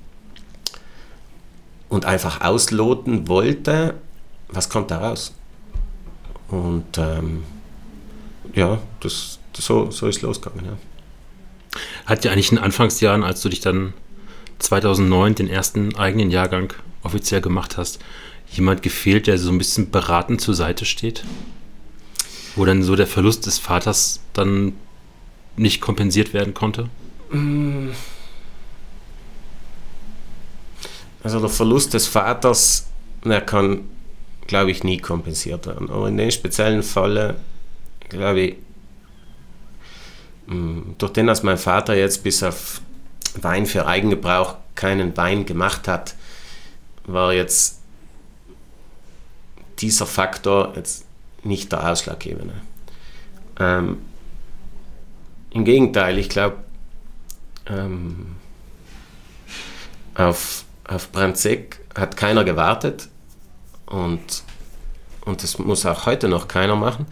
und einfach ausloten wollte, was kommt da raus. Und ähm, ja, das, das, so, so ist losgegangen. Ja. Hat dir eigentlich in den Anfangsjahren, als du dich dann 2009 den ersten eigenen Jahrgang offiziell gemacht hast, jemand gefehlt, der so ein bisschen beratend zur Seite steht? Wo dann so der Verlust des Vaters dann nicht kompensiert werden konnte? Also der Verlust des Vaters, der kann glaube ich, nie kompensiert werden. Aber in dem speziellen Fall, glaube ich, mm, durch den, dass mein Vater jetzt bis auf Wein für Eigengebrauch keinen Wein gemacht hat, war jetzt dieser Faktor jetzt nicht der ausschlaggebende. Ähm, Im Gegenteil, ich glaube, ähm, auf, auf Brandseck hat keiner gewartet. Und, und das muss auch heute noch keiner machen.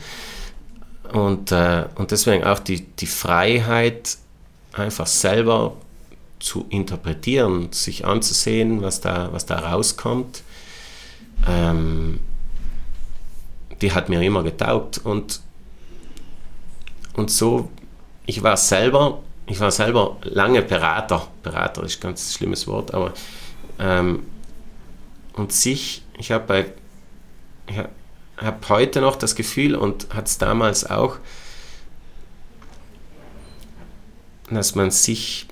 Und, äh, und deswegen auch die, die Freiheit, einfach selber zu interpretieren, sich anzusehen, was da, was da rauskommt, ähm, die hat mir immer getaugt. Und, und so, ich war selber, ich war selber lange Berater. Berater ist ein ganz schlimmes Wort, aber ähm, und sich, ich habe habe heute noch das Gefühl und hat es damals auch, dass man sich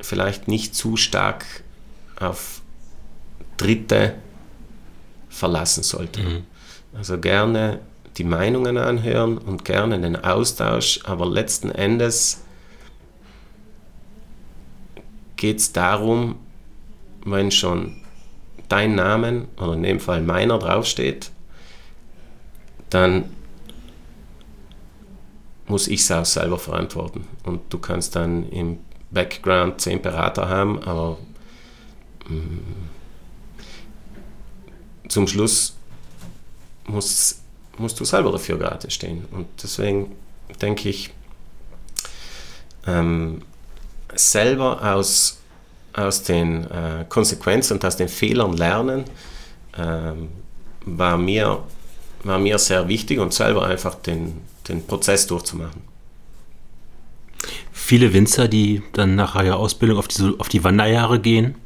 vielleicht nicht zu stark auf Dritte verlassen sollte. Mhm. Also gerne die Meinungen anhören und gerne den Austausch, aber letzten Endes geht es darum, wenn schon dein Name oder in dem Fall meiner draufsteht, dann muss ich es auch selber verantworten. Und du kannst dann im Background zehn Berater haben, aber mh, mm, zum Schluss musst, musst du selber dafür gerade stehen. Und deswegen denke ich, ähm, selber aus, aus den äh, Konsequenzen und aus den Fehlern lernen, ähm, war, mir, war mir sehr wichtig und selber einfach den, den Prozess durchzumachen. Viele Winzer, die dann nach ihrer Ausbildung auf die, auf die Wanderjahre gehen,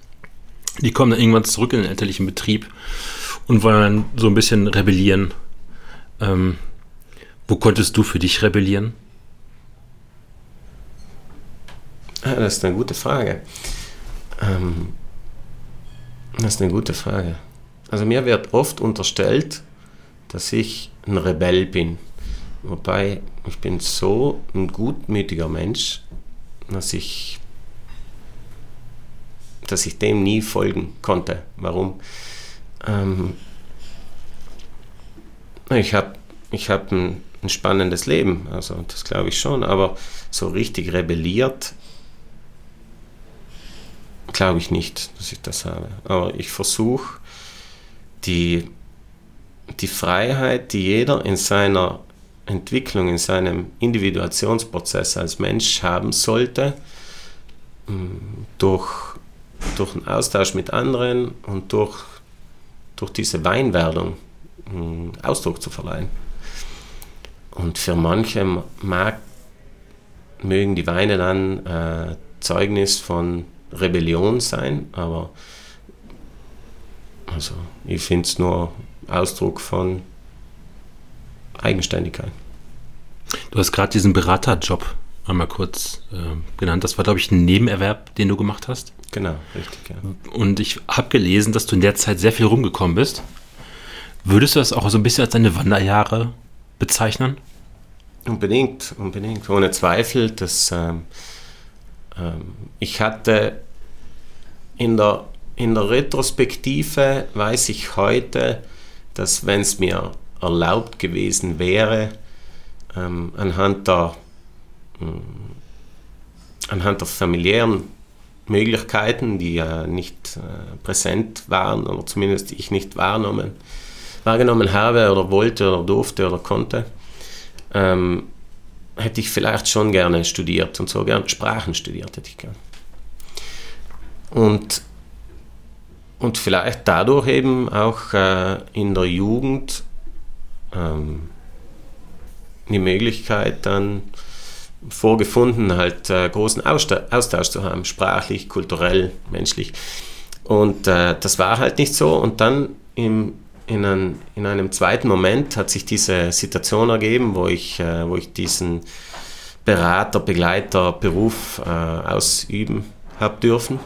die kommen dann irgendwann zurück in den elterlichen Betrieb und wollen so ein bisschen rebellieren. Ähm, wo konntest du für dich rebellieren? Ah, das ist eine gute Frage. Ähm, das ist eine gute Frage. Also mir wird oft unterstellt, dass ich ein Rebell bin. Wobei ich bin so ein gutmütiger Mensch, dass ich, dass ich dem nie folgen konnte. Warum? Ähm, ich habe ich hab ein, ein spannendes Leben, also das glaube ich schon, aber so richtig rebelliert glaube ich nicht, dass ich das habe. Aber ich versuche die, die Freiheit, die jeder in seiner Entwicklung, in seinem Individuationsprozess als Mensch haben sollte, durch, durch einen Austausch mit anderen und durch durch diese Weinwerdung Ausdruck zu verleihen. Und für manche mag, mögen die Weine dann äh, Zeugnis von Rebellion sein, aber also ich finde es nur Ausdruck von Eigenständigkeit. Du hast gerade diesen Beraterjob einmal kurz äh, genannt. Das war, glaube ich, ein Nebenerwerb, den du gemacht hast. Genau, richtig. Ja. Und ich habe gelesen, dass du in der Zeit sehr viel rumgekommen bist. Würdest du das auch so ein bisschen als deine Wanderjahre bezeichnen? Unbedingt, unbedingt, ohne Zweifel. Dass, ähm, ähm, ich hatte in der, in der Retrospektive, weiß ich heute, dass wenn es mir erlaubt gewesen wäre, ähm, anhand der anhand der familiären Möglichkeiten, die ja nicht äh, präsent waren oder zumindest ich nicht wahrgenommen, wahrgenommen habe oder wollte oder durfte oder konnte, ähm, hätte ich vielleicht schon gerne studiert und so gerne Sprachen studiert hätte ich gern. Und, und vielleicht dadurch eben auch äh, in der Jugend ähm, die Möglichkeit dann vorgefunden, halt äh, großen Austausch zu haben, sprachlich, kulturell, menschlich. Und äh, das war halt nicht so. Und dann im, in, ein, in, einem zweiten Moment hat sich diese Situation ergeben, wo ich, äh, wo ich diesen Berater, Begleiter, Beruf äh, ausüben habe dürfen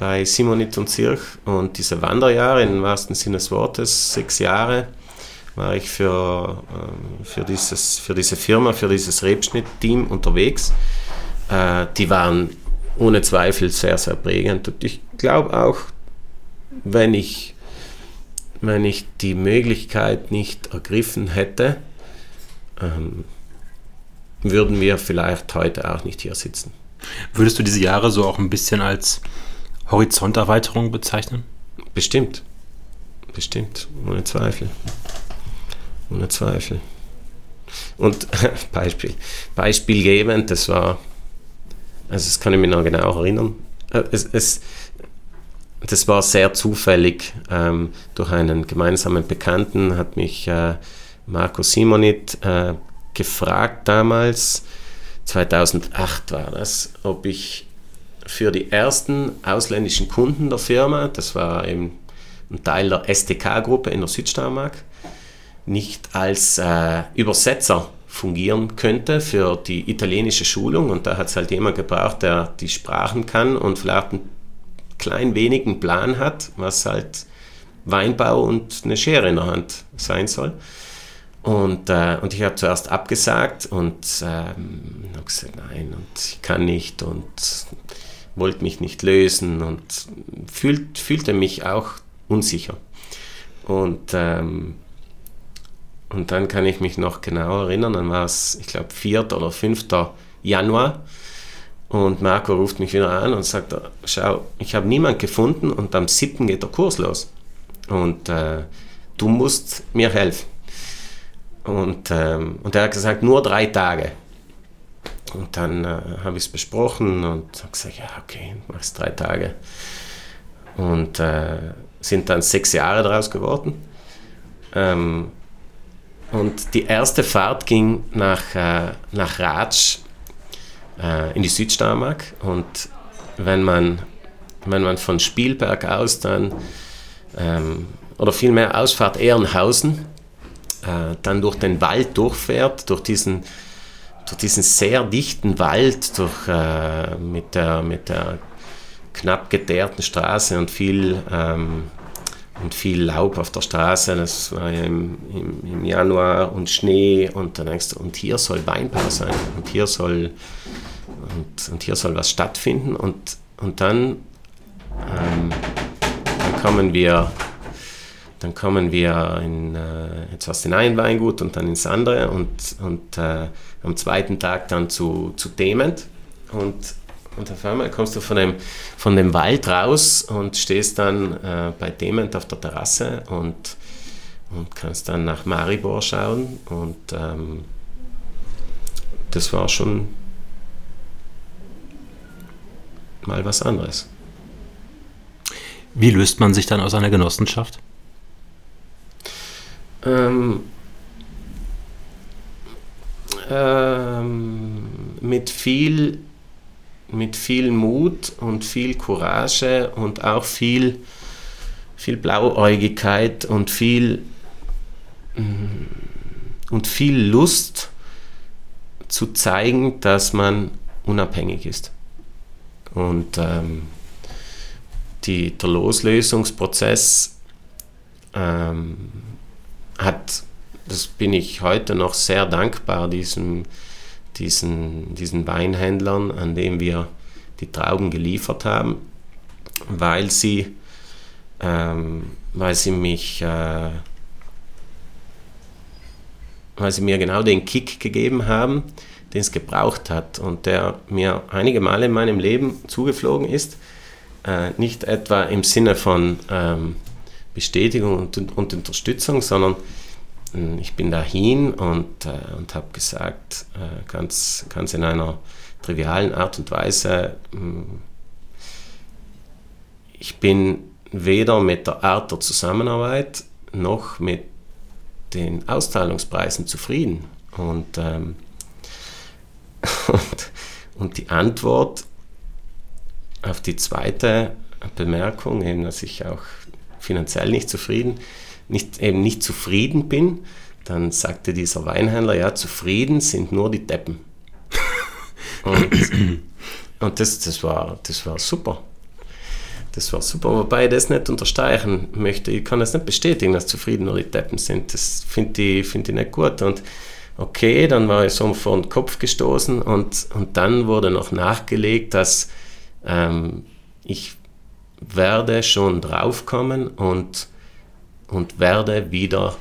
bei Simonit und Zirch. Und diese Wanderjahre, im wahrsten Sinne des Wortes, sechs Jahre, war ich für, ähm, für, dieses, für diese Firma, für dieses Rebschnitt-Team unterwegs. Äh, die waren ohne Zweifel sehr, sehr prägend. Und ich glaube auch, wenn ich, wenn ich die Möglichkeit nicht ergriffen hätte, ähm, würden wir vielleicht heute auch nicht hier sitzen. Würdest du diese Jahre so auch ein bisschen als Horizonterweiterung bezeichnen? Bestimmt. bestimmt, ohne Zweifel. Ohne Zweifel. Und Beispiel, beispielgebend, das war, also das kann ich mich noch genau erinnern, äh, es, es, das war sehr zufällig. Ähm, durch einen gemeinsamen Bekannten hat mich äh, Marco Simonit äh, gefragt damals, 2008 war das, ob ich für die ersten ausländischen Kunden der Firma, das war eben ein Teil der STK-Gruppe in der Südsteiermark, nicht als äh, Übersetzer fungieren könnte für die italienische Schulung. Und da hat es halt jemand gebraucht, der die Sprachen kann und vielleicht einen klein wenigen Plan hat, was halt Weinbau und eine Schere in der Hand sein soll. Und, äh, und ich habe zuerst abgesagt und ähm, habe gesagt, nein, und ich kann nicht und wollte mich nicht lösen und fühlt, fühlte mich auch unsicher. Und, ähm, und dann kann ich mich noch genau erinnern, dann war es, ich glaube, 4. oder 5. Januar. Und Marco ruft mich wieder an und sagt, schau, ich habe niemand gefunden und am 7. geht der Kurs los. Und äh, du musst mir helfen. Und, ähm, und er hat gesagt, nur drei Tage. Und dann äh, habe ich es besprochen und habe gesagt, ja, okay, mach es drei Tage. Und äh, sind dann sechs Jahre daraus geworden. Ähm, und die erste Fahrt ging nach, äh, nach Ratsch äh, in die Südsteiermark. Und wenn man, wenn man von Spielberg aus dann, ähm, oder vielmehr Ausfahrt Ehrenhausen, äh, dann durch den Wald durchfährt, durch diesen, durch diesen sehr dichten Wald, durch, äh, mit, der, mit der knapp geteerten Straße und viel, ähm, und viel Laub auf der Straße. Das war ja im, im, im, Januar und Schnee und dann denkst du, und hier soll Weinbau sein und hier soll, und, und hier soll was stattfinden und, und dann, ähm, dann kommen wir dann kommen wir in, äh, jetzt fast in ein Weingut und dann ins andere und, und äh, am zweiten Tag dann zu, zu Dement. Und, und auf einmal kommst du von dem, von dem Wald raus und stehst dann äh, bei Dement auf der Terrasse und, und kannst dann nach Maribor schauen. Und ähm, das war schon mal was anderes. Wie löst man sich dann aus einer Genossenschaft? ähm, ähm, mit viel mit viel Mut und viel Courage und auch viel, viel Blauäugigkeit und viel, mm, und viel Lust zu zeigen, dass man unabhängig ist. Und ähm, die, der Loslösungsprozess ähm, hat, das bin ich heute noch sehr dankbar, diesem, diesen, diesen Weinhändlern, an dem wir die Trauben geliefert haben, weil sie, ähm, weil sie mich, äh, weil sie mir genau den Kick gegeben haben, den es gebraucht hat und der mir einige Male in meinem Leben zugeflogen ist. Äh, nicht etwa im Sinne von ähm, Bestätigung und, und Unterstützung, sondern ich bin dahin und, äh, und habe gesagt, äh, ganz, ganz in einer trivialen Art und Weise, äh, ich bin weder mit der Art der Zusammenarbeit noch mit den Auszahlungspreisen zufrieden. Und, ähm, und, und, die Antwort auf die zweite Bemerkung, eben, dass ich auch finanziell nicht zufrieden, nicht, eben nicht zufrieden bin, dann sagte dieser Weinhändler, ja, zufrieden sind nur die Deppen. und, und das, das, war, das war super. Das war super, wobei ich das nicht unterstreichen möchte. Ich kann das nicht bestätigen, dass zufrieden nur die Deppen sind. Das finde ich, find ich nicht gut. Und okay, dann war ich so vor den Kopf gestoßen und, und dann wurde noch nachgelegt, dass ähm, ich werde schon draufkommen und, und werde wieder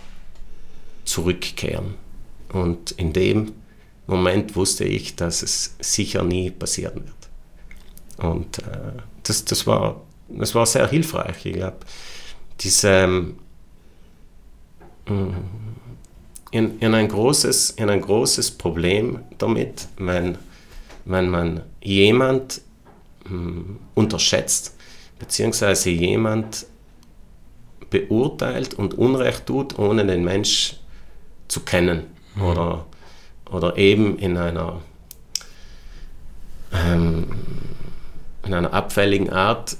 zurückkehren. Und in dem Moment wusste ich, dass es sicher nie passieren wird. Und äh, das, das, war, das war sehr hilfreich. Ich glaube, diese, in, in, ein, großes, in ein großes Problem damit, wenn, wenn man jemand hm, unterschätzt, beziehungsweise jemand beurteilt und Unrecht tut, ohne den Mensch zu kennen mhm. oder, oder eben in einer, ähm, in einer abfälligen Art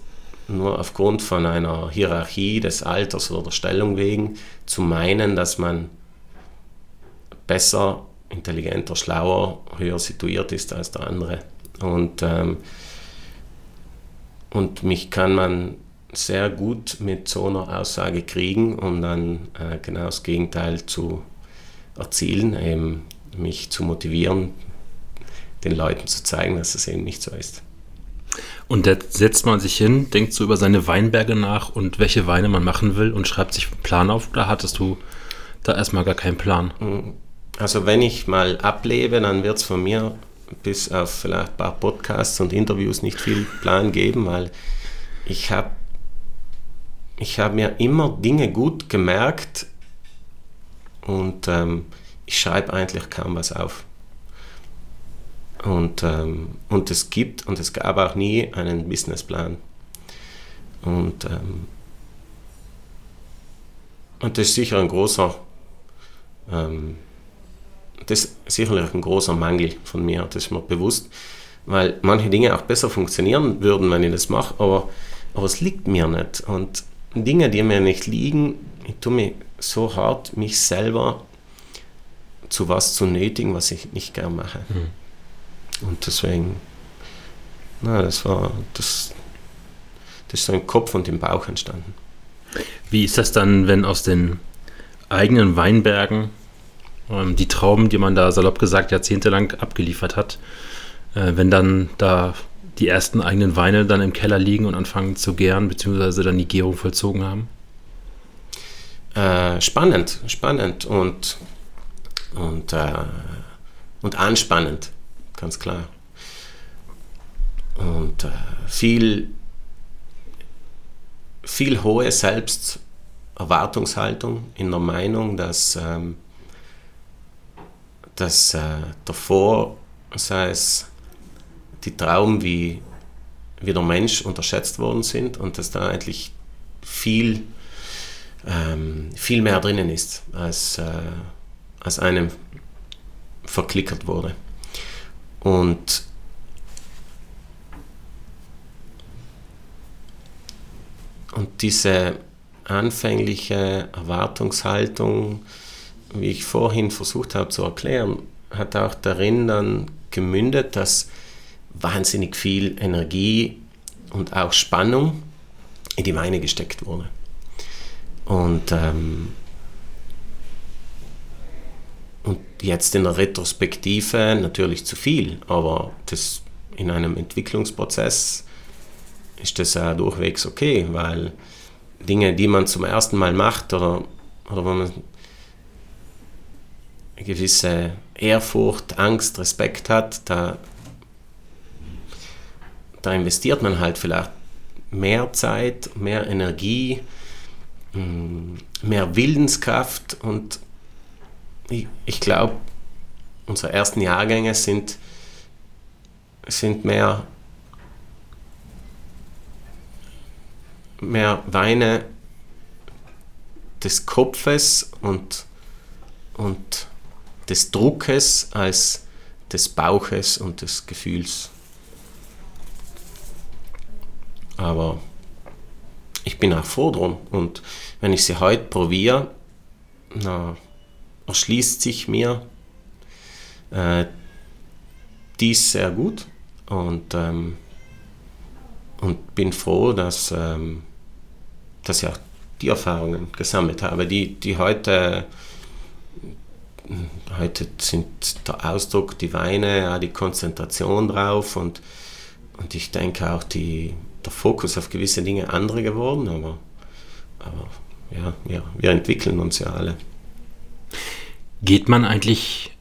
nur aufgrund von einer Hierarchie des Alters oder der Stellung wegen zu meinen, dass man besser, intelligenter, schlauer, höher situiert ist als der andere. Und, ähm, und mich kann man sehr gut mit so einer Aussage kriegen, um dann äh, genau das Gegenteil zu erzielen, eben mich zu motivieren, den Leuten zu zeigen, dass es eben nicht so ist. Und da setzt man sich hin, denkt so über seine Weinberge nach und welche Weine man machen will und schreibt sich einen Plan auf oder hattest du da erstmal gar keinen Plan? Also wenn ich mal ablebe, dann wird es von mir bis auf vielleicht ein paar Podcasts und Interviews nicht viel Plan geben, weil ich habe ich habe mir immer Dinge gut gemerkt und ähm, ich schreibe eigentlich kaum was auf. Und, ähm, und es gibt und es gab auch nie einen Businessplan. Und, ähm, und das ist sicher ein großer, ähm, das ist sicherlich ein großer Mangel von mir, das ist mir bewusst, weil manche Dinge auch besser funktionieren würden, wenn ich das mache, aber, aber es liegt mir nicht. Und Dinge, die mir nicht liegen, ich tue mir so hart, mich selber zu was zu nötigen, was ich nicht gern mache. Mhm. Und deswegen, na, das war, das, das ist so im Kopf und im Bauch entstanden. Wie ist das dann, wenn aus den eigenen Weinbergen ähm, die Trauben, die man da salopp gesagt jahrzehntelang abgeliefert hat, äh, wenn dann da die ersten eigenen Weine dann im Keller liegen und anfangen zu gären, beziehungsweise dann die Gärung vollzogen haben? Äh, spannend, spannend und, und, äh, und anspannend, ganz klar. Und äh, viel, viel hohe Selbsterwartungshaltung in der Meinung, dass, ähm, dass äh, davor, sei es die Trauben wie, wie der Mensch unterschätzt worden sind und dass da eigentlich viel, ähm, viel mehr drinnen ist, als, äh, als einem verklickert wurde. Und Und diese anfängliche Erwartungshaltung, wie ich vorhin versucht habe zu erklären, hat auch darin dann gemündet, dass wahnsinnig viel Energie und auch Spannung in die Weine gesteckt wurde. Und, ähm, und jetzt in der Retrospektive natürlich zu viel, aber das in einem Entwicklungsprozess ist das ja durchwegs okay, weil Dinge, die man zum ersten Mal macht oder, oder wo man eine gewisse Ehrfurcht, Angst, Respekt hat, da da investiert man halt vielleicht mehr Zeit, mehr Energie, mm, mehr Willenskraft und ich, ich glaube, unsere ersten Jahrgänge sind, sind mehr, mehr Weine des Kopfes und, und des Druckes als des Bauches und des Gefühls. Aber ich bin auch froh drum. Und wenn ich sie heute probiere, na, erschließt sich mir äh, dies sehr gut. Und, ähm, und bin froh, dass, ähm, dass ich auch die Erfahrungen gesammelt habe, die, die heute, heute sind der Ausdruck, die Weine, die Konzentration drauf und, und ich denke auch die, der Fokus auf gewisse Dinge andere geworden, aber, aber ja, ja, wir entwickeln uns ja alle. Geht man eigentlich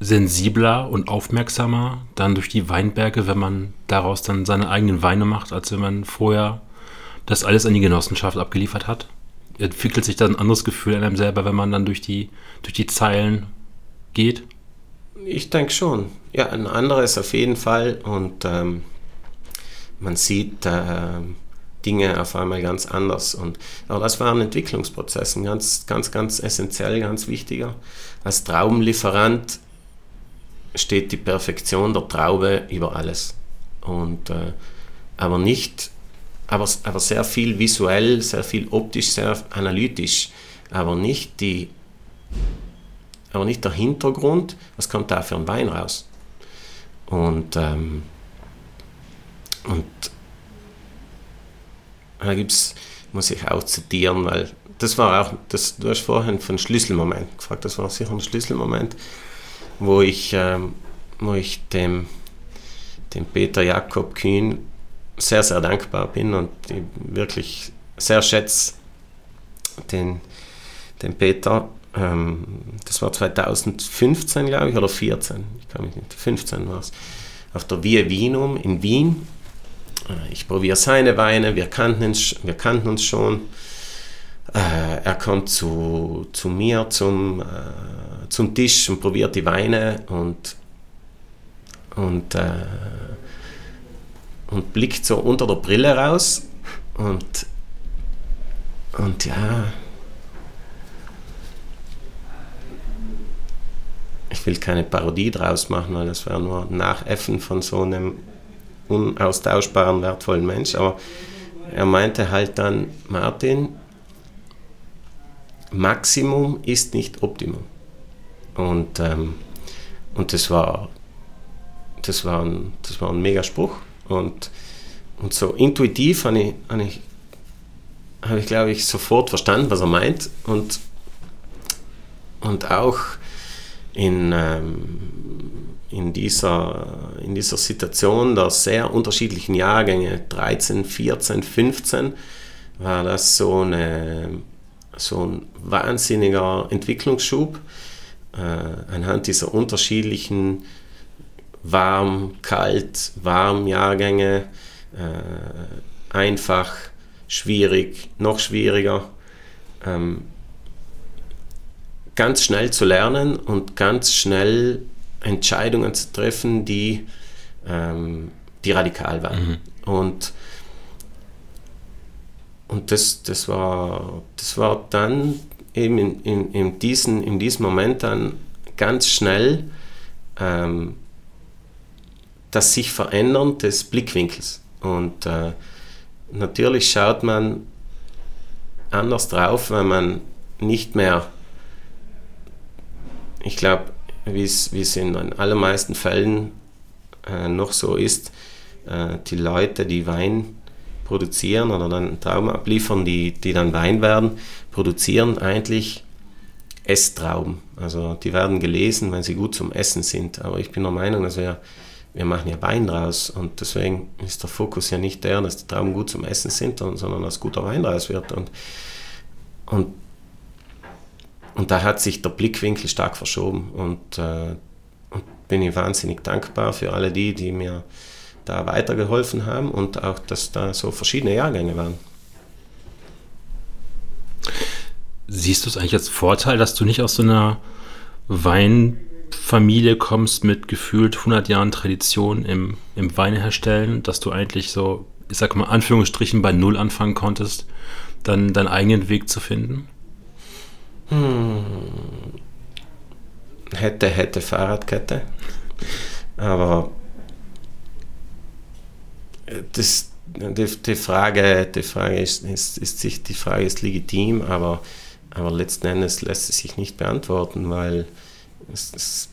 sensibler und aufmerksamer dann durch die Weinberge, wenn man daraus dann seine eigenen Weine macht, als wenn man vorher das alles an die Genossenschaft abgeliefert hat? entwickelt sich da ein anderes Gefühl in einem selber, wenn man dann durch die, durch die Zeilen geht? Ich denke schon. Ja, ein anderes auf jeden Fall. Und ähm, man sieht äh, Dinge auf einmal ganz anders. Und, aber das war ein Entwicklungsprozess, ein ganz, ganz, ganz essentiell, ganz wichtiger. Als Traubenlieferant steht die Perfektion der Traube über alles. Und, äh, aber nicht, aber, aber sehr viel visuell, sehr viel optisch, sehr analytisch, aber nicht die, aber nicht der Hintergrund, was kommt da für ein Wein raus. Und, ähm, und da gibt's, muss ich auch zitieren, weil das war auch, das, du hast vorhin von Schlüsselmoment gefragt, das war sicher ein Schlüsselmoment, wo ich, ähm, wo ich dem, dem Peter Jakob Kühn sehr, sehr dankbar bin und wirklich sehr schätze den, den Peter. Ähm, das war 2015, glaube ich, oder 14, ich kann mich nicht, 15 war es, auf der Via Vinum in Wien. Äh, ich probiere seine Weine, wir kannten, uns, wir kannten uns schon. Äh, er kommt zu, zu mir zum, äh, zum Tisch und probiert die Weine und, und, und blickt so unter der Brille raus und, und ja, ich will keine Parodie draus machen, weil das wäre nur Nachäffen von so einem unaustauschbaren, wertvollen Mensch. Aber er meinte halt dann, Martin, Maximum ist nicht Optimum. Und, ähm, und das war, das war ein, das war ein mega Spruch. Und, und so intuitiv habe ich, habe ich, habe ich glaube ich, sofort verstanden, was er meint. Und, und auch in, ähm, in, dieser, in dieser Situation der sehr unterschiedlichen Jahrgänge, 13, 14, 15, war das so, eine, so ein wahnsinniger Entwicklungsschub äh, anhand dieser unterschiedlichen warm, kalt, warm Jahrgänge, äh, einfach, schwierig, noch schwieriger. Ähm, ganz schnell zu lernen und ganz schnell Entscheidungen zu treffen, die, ähm, die radikal waren. Mhm. Und, und das, das, war, das war dann eben in, in, in, diesen, in diesem Moment dann ganz schnell ähm, das sich verändern des Blickwinkels. Und äh, natürlich schaut man anders drauf, wenn man nicht mehr ich glaube, wie es in den allermeisten Fällen äh, noch so ist, äh, die Leute, die Wein produzieren oder dann Trauben abliefern, die, die dann Wein werden, produzieren eigentlich Esstrauben. Also die werden gelesen, wenn sie gut zum Essen sind. Aber ich bin der Meinung, dass wir, wir machen ja Wein draus und deswegen ist der Fokus ja nicht der, dass die Trauben gut zum Essen sind, sondern dass guter Wein draus wird. Und, und und da hat sich der Blickwinkel stark verschoben und, äh, bin ich wahnsinnig dankbar für alle die, die mir da weitergeholfen haben und auch, dass da so verschiedene Jahrgänge waren. Siehst du es eigentlich als Vorteil, dass du nicht aus so einer Weinfamilie kommst mit gefühlt 100 Jahren Tradition im, im Weineherstellen, dass du eigentlich so, ich sag mal, Anführungsstrichen bei Null anfangen konntest, dann deinen eigenen Weg zu finden? Hm. Hätte, hätte Fahrradkette. Aber das, die, die, Frage, die Frage ist, ist, ist, die Frage ist legitim, aber, aber letzten Endes lässt sie sich nicht beantworten, weil es, es,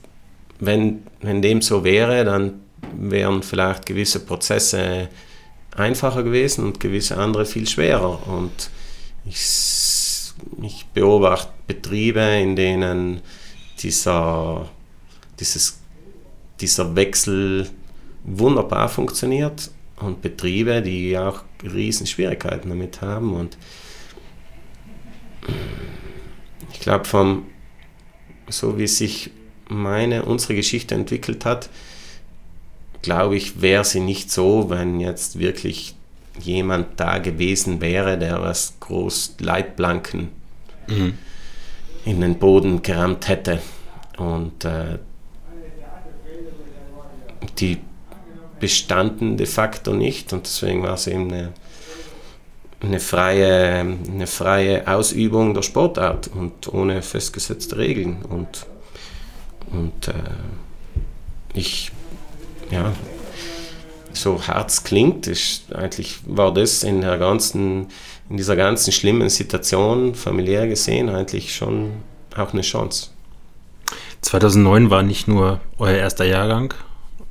wenn, wenn dem so wäre, dann wären vielleicht gewisse Prozesse einfacher gewesen und gewisse andere viel schwerer. Und ich ich beobachte Betriebe, in denen dieser, dieses, dieser Wechsel wunderbar funktioniert und Betriebe, die auch riesen Schwierigkeiten damit haben. Und ich glaube, vom so wie sich meine, unsere Geschichte entwickelt hat, glaube ich, wäre sie nicht so, wenn jetzt wirklich jemand da gewesen wäre, der was groß Leitplanken mhm. In den Boden gerammt hätte. Und äh, die bestanden de facto nicht und deswegen war es eben eine, eine, freie, eine freie Ausübung der Sportart und ohne festgesetzte Regeln. Und, und äh, ich, ja, so hart es klingt, ist, eigentlich war das in, der ganzen, in dieser ganzen schlimmen Situation familiär gesehen eigentlich schon auch eine Chance. 2009 war nicht nur euer erster Jahrgang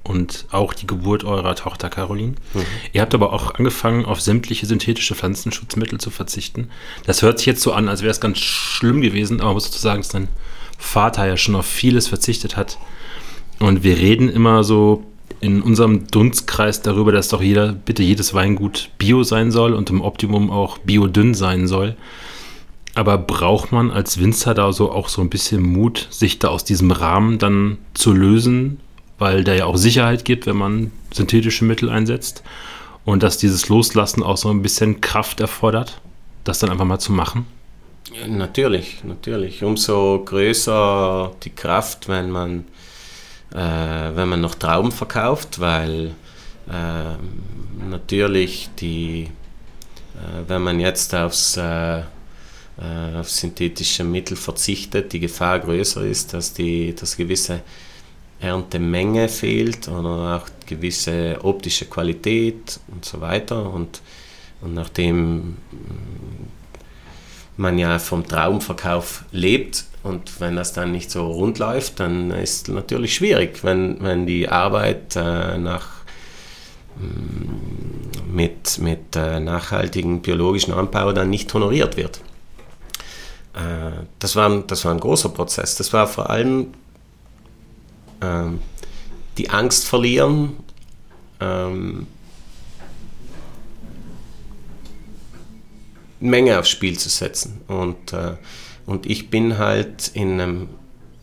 und auch die Geburt eurer Tochter Caroline. Mhm. Ihr habt aber auch angefangen, auf sämtliche synthetische Pflanzenschutzmittel zu verzichten. Das hört sich jetzt so an, als wäre es ganz schlimm gewesen, aber man muss dazu sagen, dass dein Vater ja schon auf vieles verzichtet hat. Und wir reden immer so in unserem Dunstkreis darüber, dass doch jeder, bitte jedes Weingut bio sein soll und im Optimum auch biodünn sein soll. Aber braucht man als Winzer da so auch so ein bisschen Mut, sich da aus diesem Rahmen dann zu lösen, weil der ja auch Sicherheit gibt, wenn man synthetische Mittel einsetzt und dass dieses Loslassen auch so ein bisschen Kraft erfordert, das dann einfach mal zu machen? Natürlich, natürlich. Umso größer die Kraft, wenn man, äh, wenn man noch Trauben verkauft, weil äh, natürlich die, äh, wenn man jetzt aufs, äh, äh, auf synthetische Mittel verzichtet, die Gefahr größer ist, dass die dass gewisse Erntemenge fehlt oder auch gewisse optische Qualität und so weiter. Und, und nachdem man ja vom Traumverkauf lebt und wenn das dann nicht so rund läuft, dann ist es natürlich schwierig, wenn, wenn die Arbeit äh, nach, mm, mit, mit äh, nachhaltigen biologischen Anbau dann nicht honoriert wird. Äh, das, war, das war ein großer Prozess. Das war vor allem ähm, die Angst verlieren, ähm, Menge aufs Spiel zu setzen. Und, äh, und ich bin halt in, einem,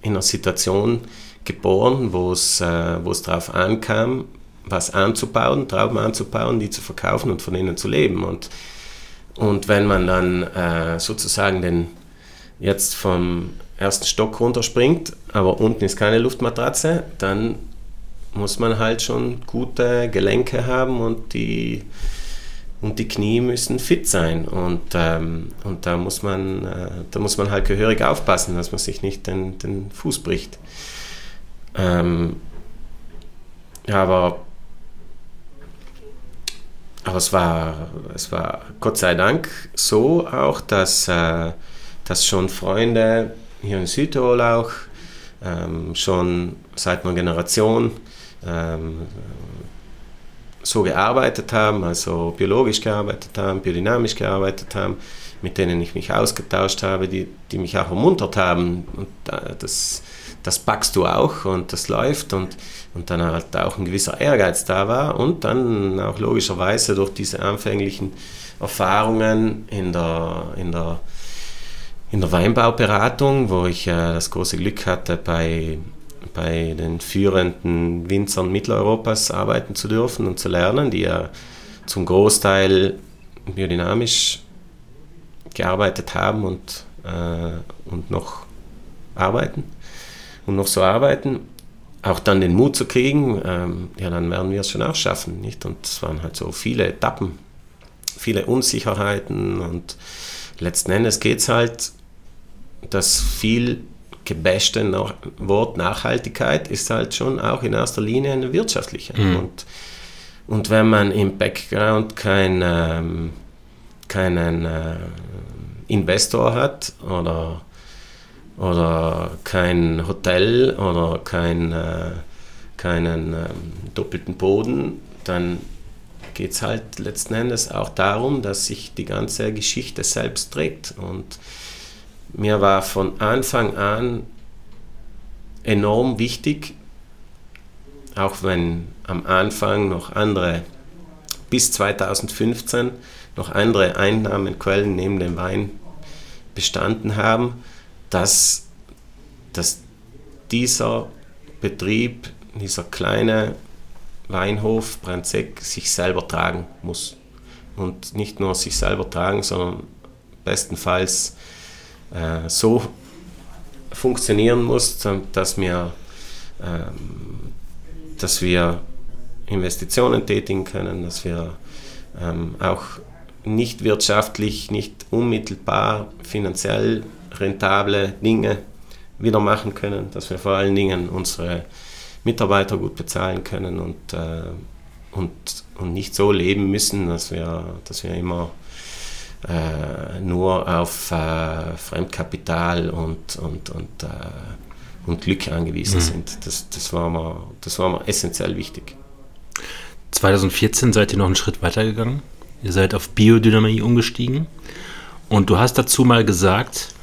in einer Situation geboren, wo es, äh, wo es darauf ankam, was anzubauen, Trauben anzubauen, die zu verkaufen und von ihnen zu leben. Und, und wenn man dann äh, sozusagen den, jetzt vom ersten Stock runterspringt, aber unten ist keine Luftmatratze, dann muss man halt schon gute Gelenke haben und die, und die Knie müssen fit sein. Und, ähm, und da, muss man, äh, da muss man halt gehörig aufpassen, dass man sich nicht den, den Fuß bricht. Ähm, aber aber es war, es war Gott sei Dank so auch, dass, äh, dass schon Freunde hier in Südtirol auch, ähm, schon seit einer Generation ähm, so gearbeitet haben, also biologisch gearbeitet haben, biodynamisch gearbeitet haben, mit denen ich mich ausgetauscht habe, die, die mich auch ermuntert haben. Und äh, das, das packst du auch und das läuft und, und dann halt auch ein gewisser Ehrgeiz da war und dann auch logischerweise durch diese anfänglichen Erfahrungen in der, in der in der Weinbauberatung, wo ich äh, das große Glück hatte, bei, bei den führenden Winzern Mitteleuropas arbeiten zu dürfen und zu lernen, die ja zum Großteil biodynamisch gearbeitet haben und, äh, und noch arbeiten und noch so arbeiten, auch dann den Mut zu kriegen, ähm, ja, dann werden wir es schon auch schaffen, nicht? Und es waren halt so viele Etappen, viele Unsicherheiten und letzten Endes geht es halt das viel gebashte Wort Nachhaltigkeit ist halt schon auch in erster Linie eine wirtschaftliche. Mhm. Und, und wenn man im Background kein, ähm, keinen äh, Investor hat oder, oder kein Hotel oder kein, äh, keinen äh, doppelten Boden, dann geht es halt letzten Endes auch darum, dass sich die ganze Geschichte selbst trägt. Und mir war von Anfang an enorm wichtig, auch wenn am Anfang noch andere, bis 2015 noch andere Einnahmenquellen neben dem Wein bestanden haben, dass, dass dieser Betrieb, dieser kleine Weinhof Brandseck sich selber tragen muss. und nicht nur sich selber tragen, sondern bestenfalls äh, so funktionieren muss, dass wir, ähm, dass wir Investitionen tätigen können, dass wir ähm, auch nicht wirtschaftlich, nicht unmittelbar finanziell rentable Dinge wieder machen können, dass wir vor allen Dingen unsere Mitarbeiter gut bezahlen können und, äh, und, und nicht so leben müssen, dass wir, dass wir immer nur auf äh, Fremdkapital und, und, und, äh, und Glück angewiesen mhm. sind. Das, das, war mir, das war mir essentiell wichtig. 2014 seid ihr noch einen Schritt weitergegangen. Ihr seid auf Biodynamie umgestiegen. Und du hast dazu mal gesagt,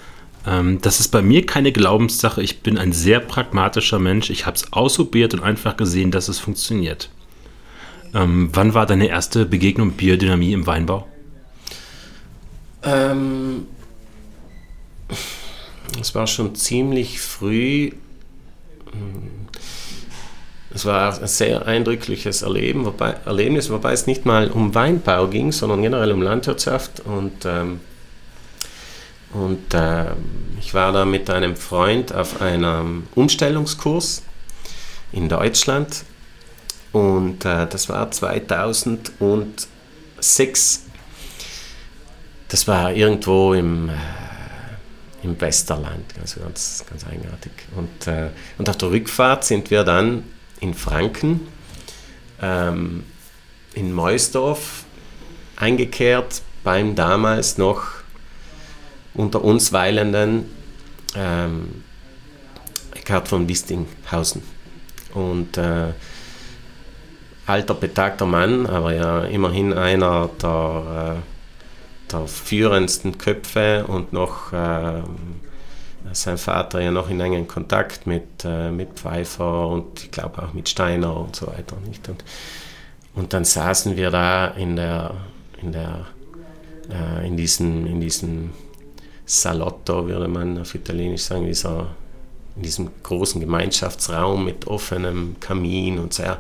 ähm, das ist bei mir keine Glaubenssache. Ich bin ein sehr pragmatischer Mensch. Ich habe es ausprobiert und einfach gesehen, dass es funktioniert. Ähm, wann war deine erste Begegnung mit Biodynamie im Weinbau? Ähm, es war schon ziemlich früh. Es war ein sehr eindrückliches Erleben, wobei, Erlebnis, wobei es nicht mal um Weinbau ging, sondern generell um Landwirtschaft. Und, ähm, und äh, ich war da mit einem Freund auf einem Umstellungskurs in Deutschland. Und äh, das war 2006 das war irgendwo im, äh, im Westerland, also ganz, ganz eigenartig. Und, äh, und auf der Rückfahrt sind wir dann in Franken, ähm, in Meusdorf eingekehrt beim damals noch unter uns weilenden ähm, Eckhard von Wistinghausen. Und äh, alter, betagter Mann, aber ja immerhin einer der äh, der führendsten Köpfe und noch äh, sein Vater ja noch in engen Kontakt mit, äh, mit Pfeiffer und ich glaube auch mit Steiner und so weiter. Nicht? Und, und dann saßen wir da in der, in der äh, in diesem, in diesem Salotto, würde man auf Italienisch sagen, dieser, in diesem großen Gemeinschaftsraum mit offenem Kamin und sehr,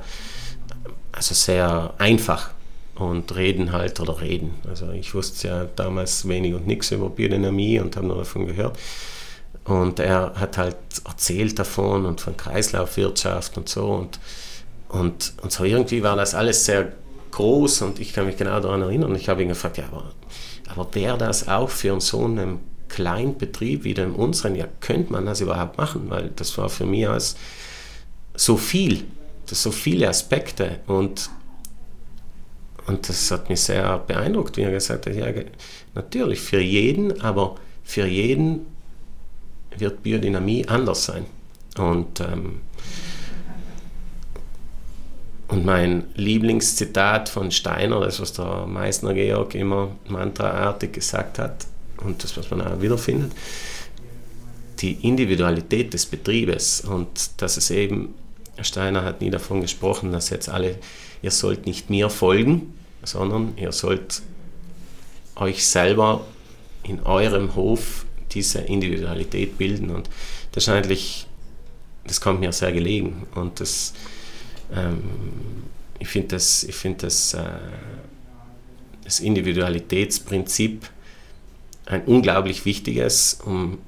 also sehr einfach und reden halt oder reden. Also ich wusste ja damals wenig und nichts über Biodynamie und habe nur davon gehört. Und er hat halt erzählt davon und von Kreislaufwirtschaft und so. Und, und, und so irgendwie war das alles sehr groß und ich kann mich genau daran erinnern. Ich habe ihn gefragt, ja, aber, aber wäre das auch für so einen kleinen Betrieb wie den unseren, ja, könnte man das überhaupt machen? Weil das war für mich als so viel, das so viele Aspekte und und das hat mich sehr beeindruckt, wie er gesagt hat, ja, natürlich für jeden, aber für jeden wird Biodynamie anders sein. Und, ähm, und mein Lieblingszitat von Steiner, das was der Meißner Georg immer mantraartig gesagt hat und das, was man auch wiederfindet, die Individualität des Betriebes und dass es eben, Steiner hat nie davon gesprochen, dass jetzt alle, ihr sollt nicht mir folgen, sondern ihr sollt euch selber in eurem Hof diese Individualität bilden. Und das ist eigentlich, das kommt mir sehr gelegen. Und das, ähm, ich finde das, ich find das, äh, das Individualitätsprinzip ein unglaublich wichtiges, um,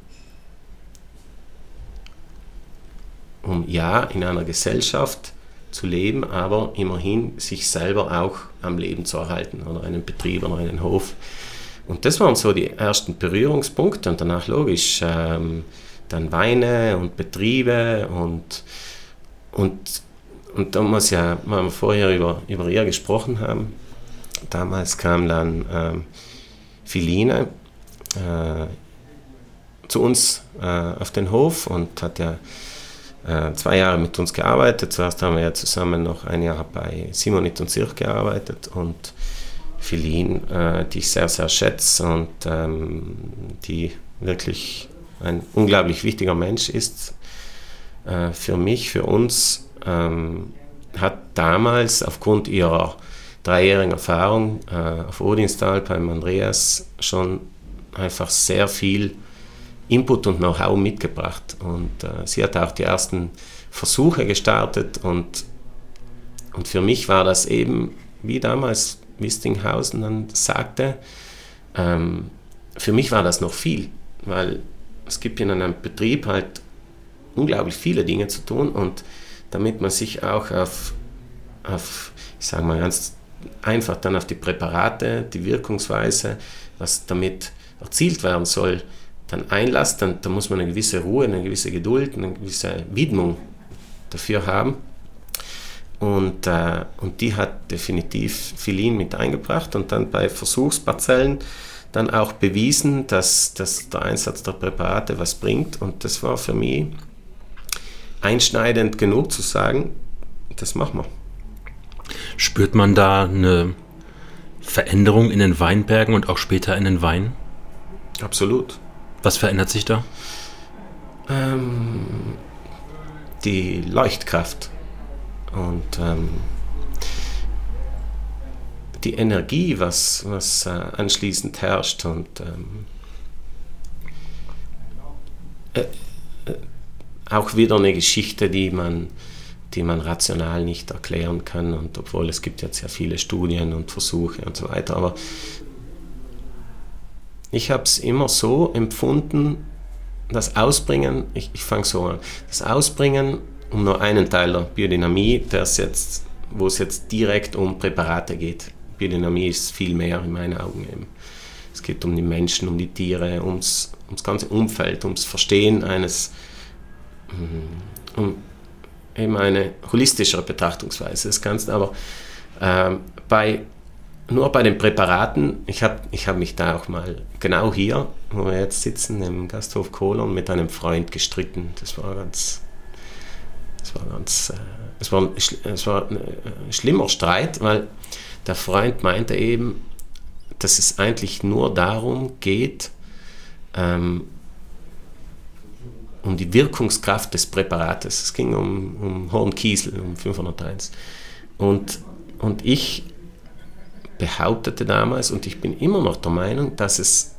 um ja in einer Gesellschaft zu leben, aber immerhin sich selber auch am Leben zu erhalten oder einen Betrieb oder einen Hof. Und das waren so die ersten Berührungspunkte und danach logisch ähm, dann Weine und Betriebe und, und, und da muss ja, weil wir vorher über, über ihr gesprochen haben, damals kam dann ähm, Philine äh, zu uns äh, auf den Hof und hat ja zwei Jahre mit uns gearbeitet. Zuerst haben wir ja zusammen noch ein Jahr bei Simonit und Zirch gearbeitet und Philin, äh, die ich sehr, sehr schätze und ähm, die wirklich ein unglaublich wichtiger Mensch ist äh, für mich, für uns, ähm, hat damals aufgrund ihrer dreijährigen Erfahrung äh, auf Odinstal beim Andreas schon einfach sehr viel Input und Know-how mitgebracht. Und äh, sie hat auch die ersten Versuche gestartet und, und für mich war das eben wie damals Wistinghausen dann sagte, ähm, für mich war das noch viel, weil es gibt in einem Betrieb halt unglaublich viele Dinge zu tun und damit man sich auch auf, auf ich sage mal ganz einfach dann auf die Präparate, die Wirkungsweise, was damit erzielt werden soll, dann einlässt, dann, dann muss man eine gewisse Ruhe, eine gewisse Geduld, eine gewisse Widmung dafür haben. Und, äh, und die hat definitiv Filin mit eingebracht und dann bei Versuchsparzellen dann auch bewiesen, dass, dass der Einsatz der Präparate was bringt. Und das war für mich einschneidend genug zu sagen, das machen wir. Spürt man da eine Veränderung in den Weinbergen und auch später in den Weinen? Absolut. Was verändert sich da? Ähm, die Leuchtkraft und ähm, die Energie, was, was äh, anschließend herrscht und ähm, äh, äh, auch wieder eine Geschichte, die man, die man rational nicht erklären kann und obwohl es gibt jetzt sehr viele Studien und Versuche und so weiter, aber ich habe es immer so empfunden, das Ausbringen, ich, ich fange so an, das Ausbringen um nur einen Teil der Biodynamie, jetzt, wo es jetzt direkt um Präparate geht. Biodynamie ist viel mehr in meinen Augen eben. Es geht um die Menschen, um die Tiere, ums, ums ganze Umfeld, ums Verstehen eines, mm, um eben eine holistischere Betrachtungsweise des Ganzen. Aber äh, bei, nur bei den Präparaten, ich habe ich hab mich da auch mal genau hier, wo wir jetzt sitzen, im Gasthof Kolon, mit einem Freund gestritten. Das war ganz es war ganz, äh, es war, war ein schlimmer Streit, weil der Freund meinte eben, dass es eigentlich nur darum geht, ähm, um die Wirkungskraft des Präparates. Es ging um, um Hornkiesel, um 501. Und, und ich behauptete damals, und ich bin immer noch der Meinung, dass es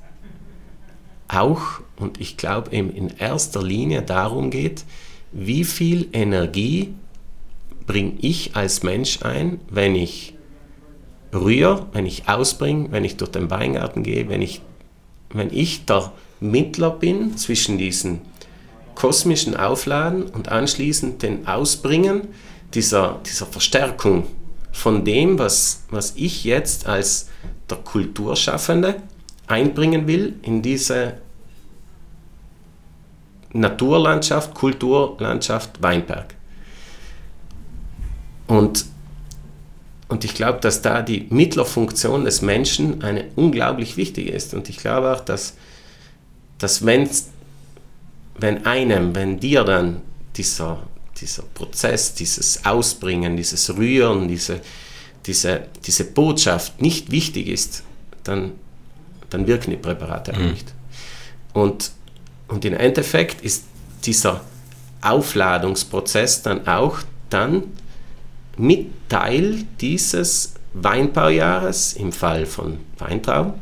auch, und ich glaube eben in erster Linie darum geht, wie viel Energie bringe ich als Mensch ein, wenn ich rühre, wenn ich ausbringe, wenn ich durch den Weingarten gehe, wenn ich, wenn ich der Mittler bin zwischen diesen kosmischen Aufladen und anschließend den Ausbringen dieser, dieser Verstärkung von dem, was, was ich jetzt als der Kulturschaffende einbringen will in diese Naturlandschaft, Kulturlandschaft Weinberg. Und, und ich glaube, dass da die Mittlerfunktion des Menschen eine unglaublich wichtige ist. Und ich glaube auch, dass, dass wenn, wenn einem, wenn dir dann dieser, dieser Prozess, dieses Ausbringen, dieses Rühren, diese, diese, diese Botschaft nicht wichtig ist, dann, dann wirken die Präparate auch mhm. nicht. Und und im Endeffekt ist dieser Aufladungsprozess dann auch dann mit Teil dieses Weinbaujahres im Fall von Weintrauben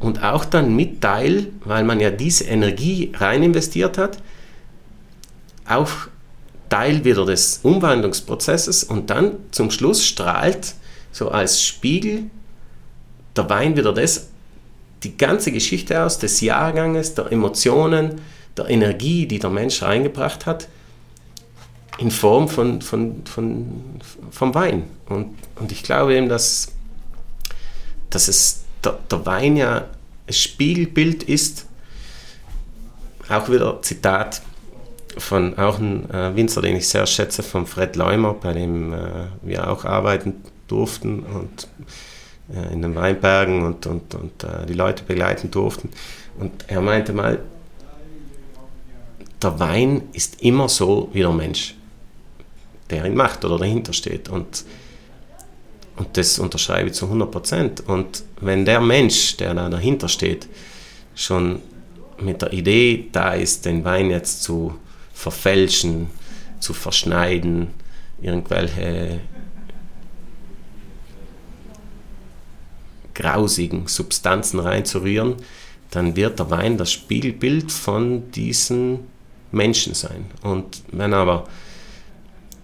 und auch dann mit Teil, weil man ja diese Energie rein investiert hat, auch Teil wieder des Umwandlungsprozesses und dann zum Schluss strahlt so als Spiegel der Wein wieder das die ganze Geschichte aus des Jahrganges, der Emotionen, der Energie, die der Mensch reingebracht hat, in Form von, von, von, vom Wein. Und, und ich glaube eben, dass, dass es der, der Wein ja ein Spiegelbild ist, auch wieder Zitat von auch einem äh, Winzer, den ich sehr schätze, von Fred Leumer, bei dem äh, wir auch arbeiten durften und äh, in den Weinbergen und, und, und äh, die Leute begleiten durften. Und er meinte mal, der Wein ist immer so wie der Mensch, der ihn macht oder dahinter steht. Und, und das unterschreibe ich zu 100 Prozent. Und wenn der Mensch, der da dahinter steht, schon mit der Idee da ist, den Wein jetzt zu verfälschen, zu verschneiden, irgendwelche grausigen Substanzen reinzurühren, dann wird der Wein das Spiegelbild von diesen Menschen sein. Und wenn aber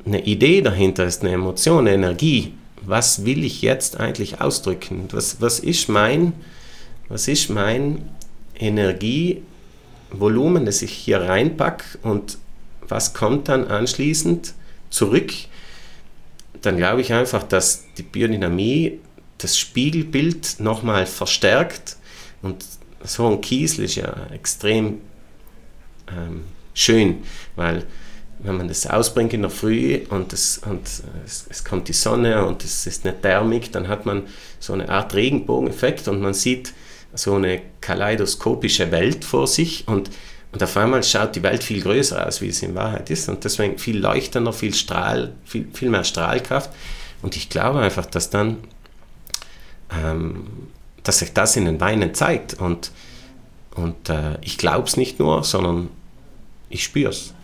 eine Idee dahinter ist, eine Emotion, eine Energie, was will ich jetzt eigentlich ausdrücken? Was, was ist mein, was ist mein Energievolumen, das ich hier reinpacke und was kommt dann anschließend zurück? Dann glaube ich einfach, dass die Biodynamie das Spiegelbild nochmal verstärkt und so ein Kiesel ist ja extrem ähm, schön, weil wenn man das ausbringt in der Früh und, das, und es, es, kommt die Sonne und es ist eine Thermik, dann hat man so eine Art Regenbogeneffekt und man sieht so eine kaleidoskopische Welt vor sich und, und auf einmal schaut die Welt viel größer aus, wie es in Wahrheit ist und deswegen viel leuchtender, viel Strahl, viel, viel mehr Strahlkraft und ich glaube einfach, dass dann ähm, dass sich das in den Weinen zeigt und, und äh, ich glaube es nicht nur, sondern ich spüre es.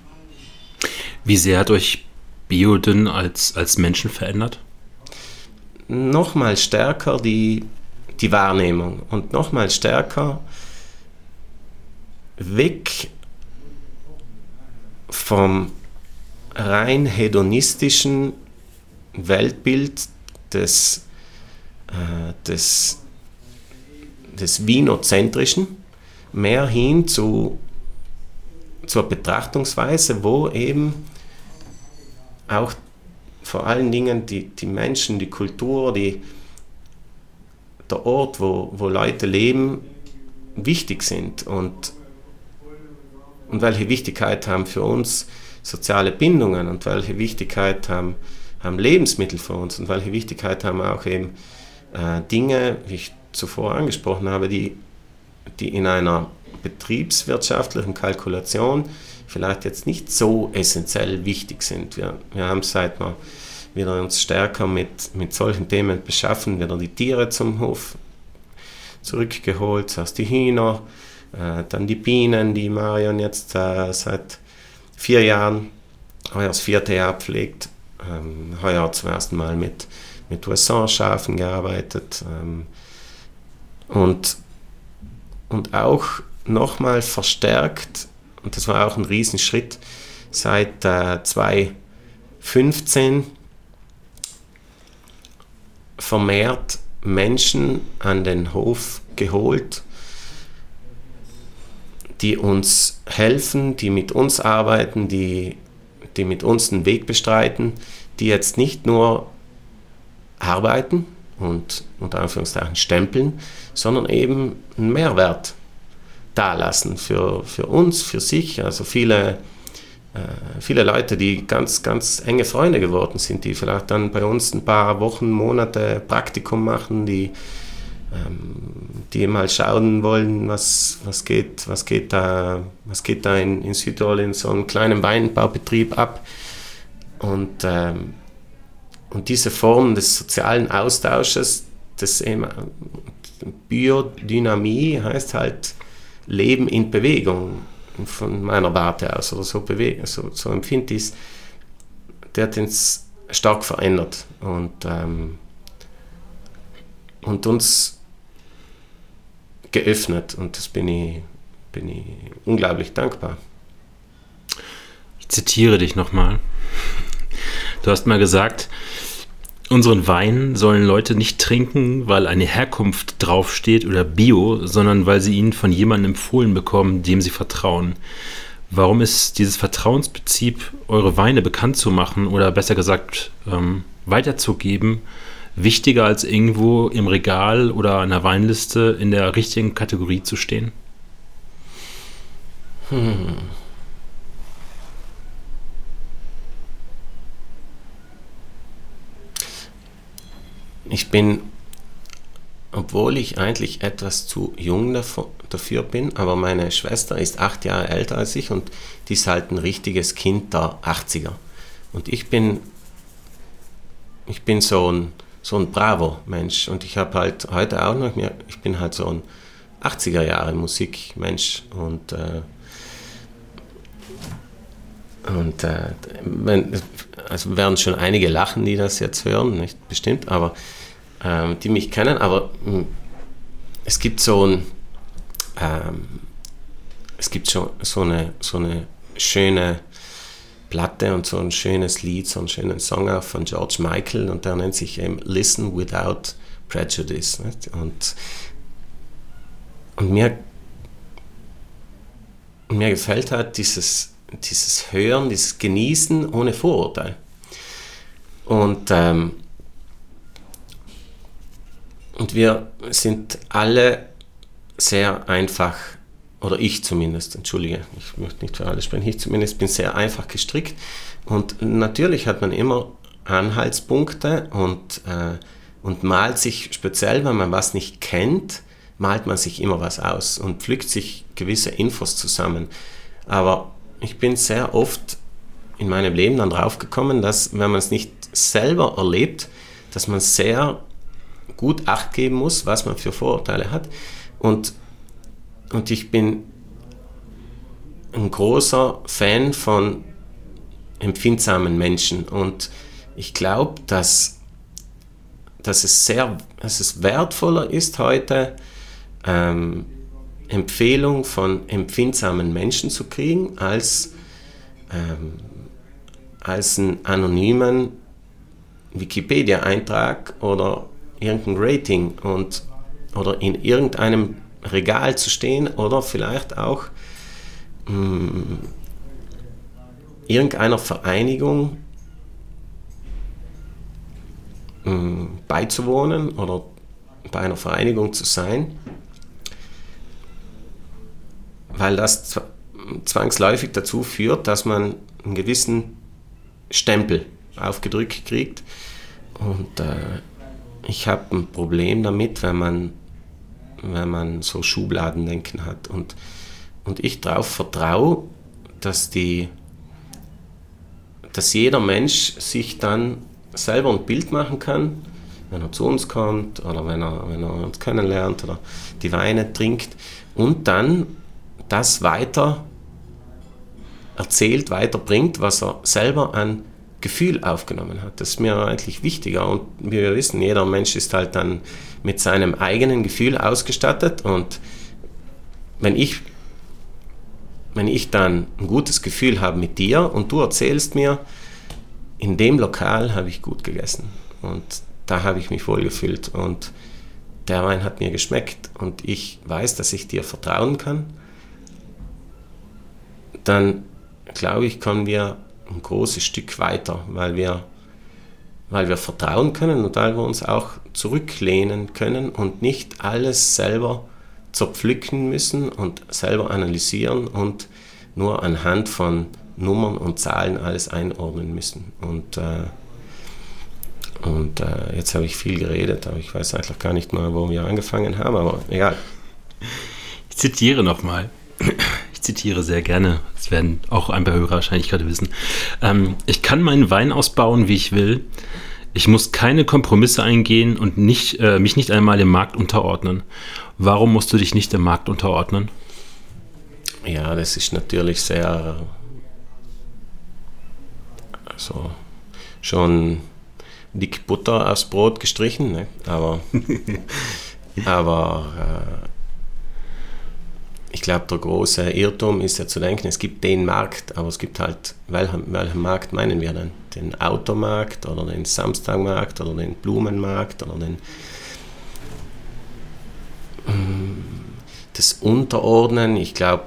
Wie sehr hat euch Biodyn als, als Menschen verändert? Nochmal stärker die, die Wahrnehmung. Und nochmal stärker weg vom rein hedonistischen Weltbild des, äh, des, des Winozentrischen mehr hin zu zur Betrachtungsweise, wo eben auch vor allen Dingen die, die Menschen, die Kultur, die, der Ort, wo, wo Leute leben, wichtig sind und, und welche Wichtigkeit haben für uns soziale Bindungen und welche Wichtigkeit haben, haben Lebensmittel für uns und welche Wichtigkeit haben auch eben äh, Dinge, wie ich zuvor angesprochen habe, die, die in einer betriebswirtschaftlichen Kalkulation vielleicht jetzt nicht so essentiell wichtig sind. Wir, wir haben seit wir wieder uns stärker mit, mit solchen Themen beschaffen, wieder die Tiere zum Hof zurückgeholt, zuerst die Hühner, äh, dann die Bienen, die Marion jetzt äh, seit vier Jahren, heuer das vierte Jahr pflegt, ähm, heuer zum ersten Mal mit, mit USA-Schafen gearbeitet ähm, und, und auch nochmal verstärkt, und das war auch ein Riesenschritt, seit äh, 2015 vermehrt Menschen an den Hof geholt, die uns helfen, die mit uns arbeiten, die, die mit uns den Weg bestreiten, die jetzt nicht nur arbeiten und unter Anführungszeichen stempeln, sondern eben einen Mehrwert dalassen für, für uns, für sich. Also viele, viele Leute, die ganz, ganz enge Freunde geworden sind, die vielleicht dann bei uns ein paar Wochen, Monate Praktikum machen, die, ähm, die mal schauen wollen, was, was, geht, was geht da, was geht da in, in Südtirol in so einem kleinen Weinbaubetrieb ab. Und, ähm, und diese Form des sozialen Austausches, das eben, Biodynamie heißt halt, Leben in Bewegung von meiner Warte aus oder so, so, so empfinde ich es, der hat uns stark verändert und, ähm, und uns geöffnet und das bin ich, bin ich unglaublich dankbar. Ich zitiere dich nochmal. Du hast mal gesagt, Unseren Wein sollen Leute nicht trinken, weil eine Herkunft draufsteht oder Bio, sondern weil sie ihn von jemandem empfohlen bekommen, dem sie vertrauen. Warum ist dieses Vertrauensprinzip, eure Weine bekannt zu machen oder besser gesagt ähm, weiterzugeben, wichtiger als irgendwo im Regal oder an der Weinliste in der richtigen Kategorie zu stehen? Hm. Ich bin, obwohl ich eigentlich etwas zu jung dafür bin, aber meine Schwester ist acht Jahre älter als ich und die ist halt ein richtiges Kind der 80er. Und ich bin, ich bin so ein, so ein Bravo-Mensch und ich habe halt heute auch noch, mehr, ich bin halt so ein 80er Jahre Musikmensch. Und äh, und äh, also werden schon einige lachen, die das jetzt hören, nicht? Bestimmt, aber ähm, die mich kennen, aber mh, hm, es gibt so ein, ähm, es gibt so, so, eine, so eine schöne Platte und so ein schönes Lied, so einen schönen Song auch von George Michael und der nennt sich eben Listen Without Prejudice. Nicht? Und, und mir, mir gefällt halt dieses, dieses Hören, dieses Genießen ohne Vorurteil. Und, ähm, und wir sind alle sehr einfach oder ich zumindest, entschuldige, ich möchte nicht für alle sprechen, ich zumindest bin sehr einfach gestrickt. Und natürlich hat man immer Anhaltspunkte und, äh, und malt sich, speziell wenn man was nicht kennt, malt man sich immer was aus und pflückt sich gewisse Infos zusammen. Aber ich bin sehr oft in meinem Leben dann draufgekommen, dass wenn man es nicht selber erlebt, dass man sehr gut acht geben muss, was man für Vorurteile hat. Und und ich bin ein großer Fan von empfindsamen Menschen. Und ich glaube, dass, dass, es dass es wertvoller ist heute, ähm, Empfehlung von empfindsamen Menschen zu kriegen, als, ähm, als einen anonymen Wikipedia-Eintrag oder irgendein Rating und, oder in irgendeinem Regal zu stehen oder vielleicht auch mh, mm, irgendeiner Vereinigung mh, mm, beizuwohnen oder bei einer Vereinigung zu sein, weil das zwangsläufig dazu führt, dass man einen gewissen Stempel aufgedrückt kriegt. Und äh, ich habe ein Problem damit, wenn man wenn man so Schubladendenken hat. Und, und ich darauf vertraue, dass, die, dass jeder Mensch sich dann selber ein Bild machen kann, wenn er zu uns kommt oder wenn er, wenn er uns kennenlernt oder die Weine trinkt und dann das weiter erzählt, weiterbringt, was er selber an Gefühl aufgenommen hat. Das ist mir eigentlich wichtiger. Und wie wir wissen, jeder Mensch ist halt dann mit seinem eigenen Gefühl ausgestattet. Und wenn ich, wenn ich dann ein gutes Gefühl habe mit dir und du erzählst mir, in dem Lokal habe ich gut gegessen und da habe ich mich wohl gefühlt und der Wein hat mir geschmeckt und ich weiß, dass ich dir vertrauen kann, dann glaube ich, können wir ein großes Stück weiter, weil wir, weil wir vertrauen können und weil wir uns auch zurücklehnen können und nicht alles selber zerpflücken müssen und selber analysieren und nur anhand von Nummern und Zahlen alles einordnen müssen. Und, äh, und äh, jetzt habe ich viel geredet, aber ich weiß eigentlich gar nicht mal, wo wir angefangen haben, aber egal. Ich zitiere nochmal zitiere sehr gerne, das werden auch ein paar Hörer wahrscheinlich gerade wissen. Ähm, ich kann meinen Wein ausbauen, wie ich will. Ich muss keine Kompromisse eingehen und nicht, äh, mich nicht einmal dem Markt unterordnen. Warum musst du dich nicht dem Markt unterordnen? Ja, das ist natürlich sehr, also schon dick Butter aufs Brot gestrichen, ne? aber, aber äh, ich glaube, der große Irrtum ist ja zu denken, es gibt den Markt, aber es gibt halt, welchen, welchen Markt meinen wir denn? Den Automarkt oder den Samstagmarkt oder den Blumenmarkt oder den. Mm, das Unterordnen, ich glaube,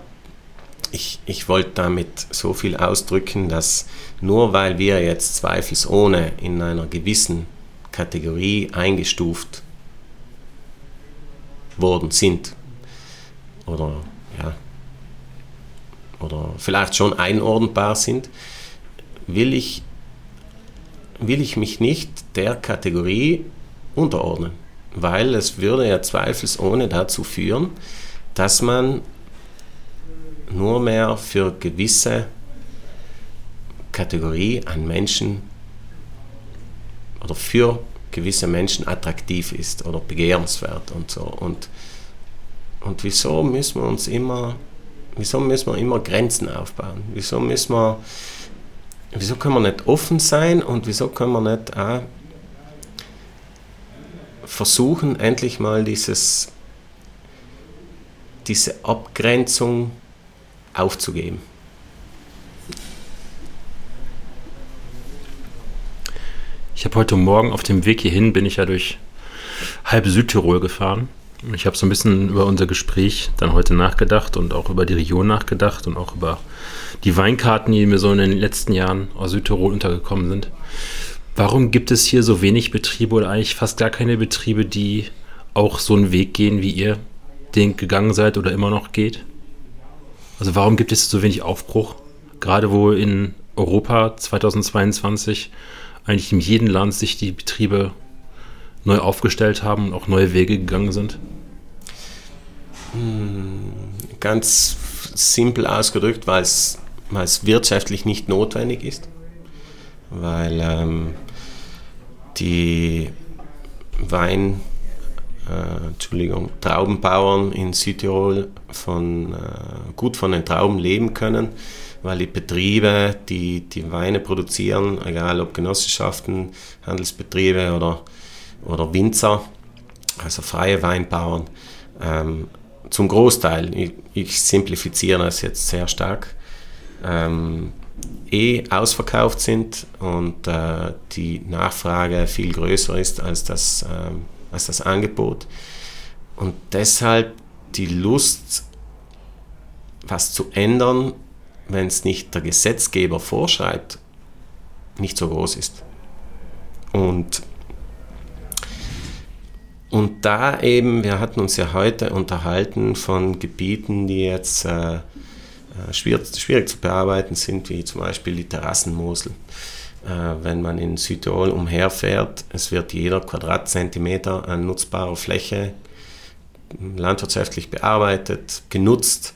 ich, ich wollte damit so viel ausdrücken, dass nur weil wir jetzt zweifelsohne in einer gewissen Kategorie eingestuft worden sind oder ja, oder vielleicht schon einordnbar sind, will ich, will ich mich nicht der Kategorie unterordnen, weil es würde ja zweifelsohne dazu führen, dass man nur mehr für gewisse Kategorie an Menschen oder für gewisse Menschen attraktiv ist oder begehrenswert und so. Und und wieso müssen wir uns immer, wieso müssen wir immer Grenzen aufbauen? Wieso müssen wir, wieso können wir nicht offen sein und wieso können wir nicht auch versuchen, endlich mal dieses, diese Abgrenzung aufzugeben? Ich habe heute Morgen auf dem Weg hierhin, bin ich ja durch halb Südtirol gefahren. Ich habe so ein bisschen über unser Gespräch dann heute nachgedacht und auch über die Region nachgedacht und auch über die Weinkarten, die mir so in den letzten Jahren aus Südtirol untergekommen sind. Warum gibt es hier so wenig Betriebe oder eigentlich fast gar keine Betriebe, die auch so einen Weg gehen, wie ihr den gegangen seid oder immer noch geht? Also warum gibt es so wenig Aufbruch? Gerade wo in Europa 2022 eigentlich in jedem Land sich die Betriebe neu aufgestellt haben und auch neue Wege gegangen sind? Hm, ganz simpel ausgedrückt, weil es, wirtschaftlich nicht notwendig ist, weil ähm, die Wein, äh, Entschuldigung, Traubenbauern in Südtirol von, äh, gut von den Trauben leben können, weil die Betriebe, die die Weine produzieren, egal ob Genossenschaften, Handelsbetriebe oder, oder Winzer, also freie Weinbauern, ähm, zum Großteil, ich, ich, simplifiziere das jetzt sehr stark, ähm, eh ausverkauft sind und äh, die Nachfrage viel größer ist als das, äh, als das Angebot. Und deshalb die Lust, was zu ändern, wenn es nicht der Gesetzgeber vorschreibt, nicht so groß ist. Und, und da eben, wir hatten uns ja heute unterhalten von Gebieten, die jetzt äh, äh schwierig, schwierig, zu bearbeiten sind, wie zum Beispiel die Terrassenmosel. Äh, wenn man in Südtirol umherfährt, es wird jeder Quadratzentimeter an nutzbarer Fläche landwirtschaftlich bearbeitet, genutzt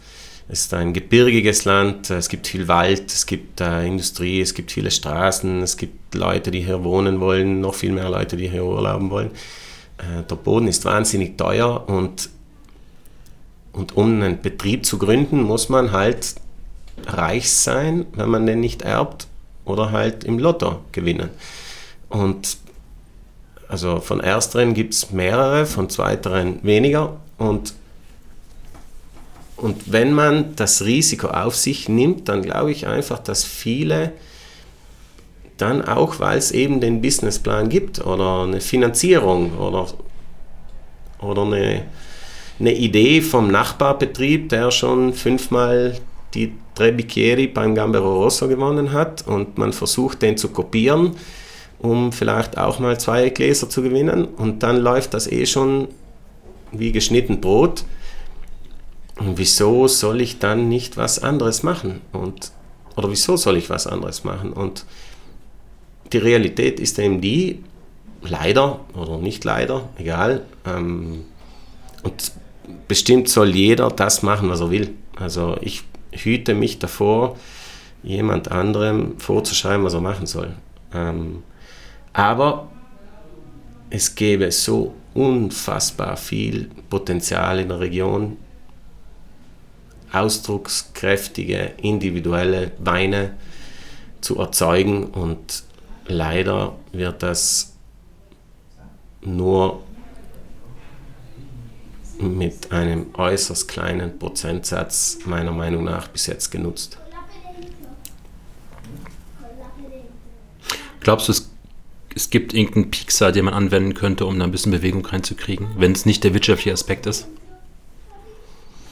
es ist ein gebirgiges Land, es gibt viel Wald, es gibt äh, Industrie, es gibt viele Straßen, es gibt Leute, die hier wohnen wollen, noch viel mehr Leute, die hier urlauben wollen. Äh, der Boden ist wahnsinnig teuer und, und um einen Betrieb zu gründen, muss man halt reich sein, wenn man den nicht erbt oder halt im Lotto gewinnen. Und also von ersteren gibt es mehrere, von zweiteren weniger und und wenn man das Risiko auf sich nimmt, dann glaube ich einfach, dass viele dann auch, weil es eben den Businessplan gibt oder eine Finanzierung oder, oder eine, eine Idee vom Nachbarbetrieb, der schon fünfmal die Tre Bicchieri beim Gambero Rosso gewonnen hat und man versucht, den zu kopieren, um vielleicht auch mal zwei Gläser zu gewinnen und dann läuft das eh schon wie geschnitten Brot und wieso soll ich dann nicht was anderes machen? Und, oder wieso soll ich was anderes machen? Und die Realität ist eben die, leider oder nicht leider, egal. Ähm, und bestimmt soll jeder das machen, was er will. Also ich hüte mich davor, jemand anderem vorzuschreiben, was er machen soll. Ähm, aber es gäbe so unfassbar viel Potenzial in der Region, ausdruckskräftige, individuelle Weine zu erzeugen und leider wird das nur mit einem äußerst kleinen Prozentsatz meiner Meinung nach bis jetzt genutzt. Glaubst du, es, es gibt irgendeinen Pixar, den man anwenden könnte, um da ein bisschen Bewegung reinzukriegen, wenn es nicht der wirtschaftliche Aspekt ist?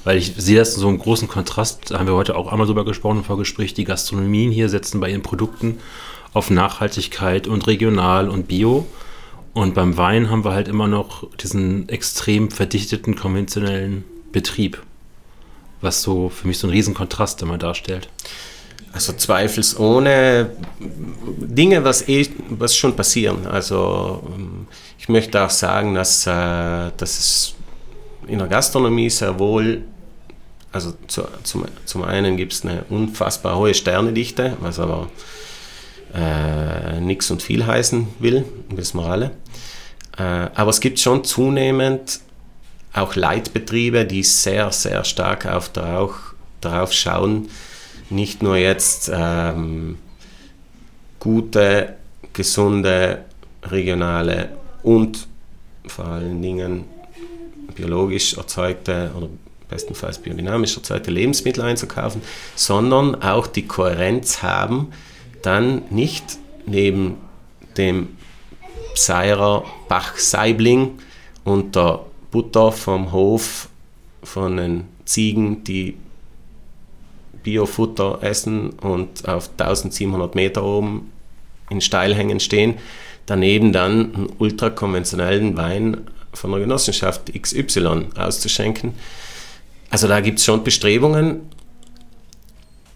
Weil ich sehe das so einen großen Kontrast, da haben wir heute auch einmal drüber gesprochen im Vorgespräch, die Gastronomien hier setzen bei ihren Produkten auf Nachhaltigkeit und regional und bio. Und beim Wein haben wir halt immer noch diesen extrem verdichteten konventionellen Betrieb, was so für mich so einen riesen Kontrast immer darstellt. Also zweifelsohne Dinge, was, eh, was schon passieren. Also ich möchte auch sagen, dass, äh, dass es in der Gastronomie sehr wohl, also zu, zum, zum einen gibt es eine unfassbar hohe Sternedichte, was aber äh, nichts und viel heißen will, wissen wir alle. Äh, aber es gibt schon zunehmend auch Leitbetriebe, die sehr, sehr stark auf darauf, darauf schauen, nicht nur jetzt ähm, gute, gesunde, regionale und vor allen Dingen biologisch erzeugte oder bestenfalls biodynamisch erzeugte Lebensmittel einzukaufen, sondern auch die Kohärenz haben, dann nicht neben dem Pseirer Bach-Saibling und der Butter vom Hof von den Ziegen, die Biofutter essen und auf 1700 Meter oben in Steilhängen stehen. Daneben dann einen ultrakonventionellen Wein von der Genossenschaft XY auszuschenken. Also da gibt es schon Bestrebungen,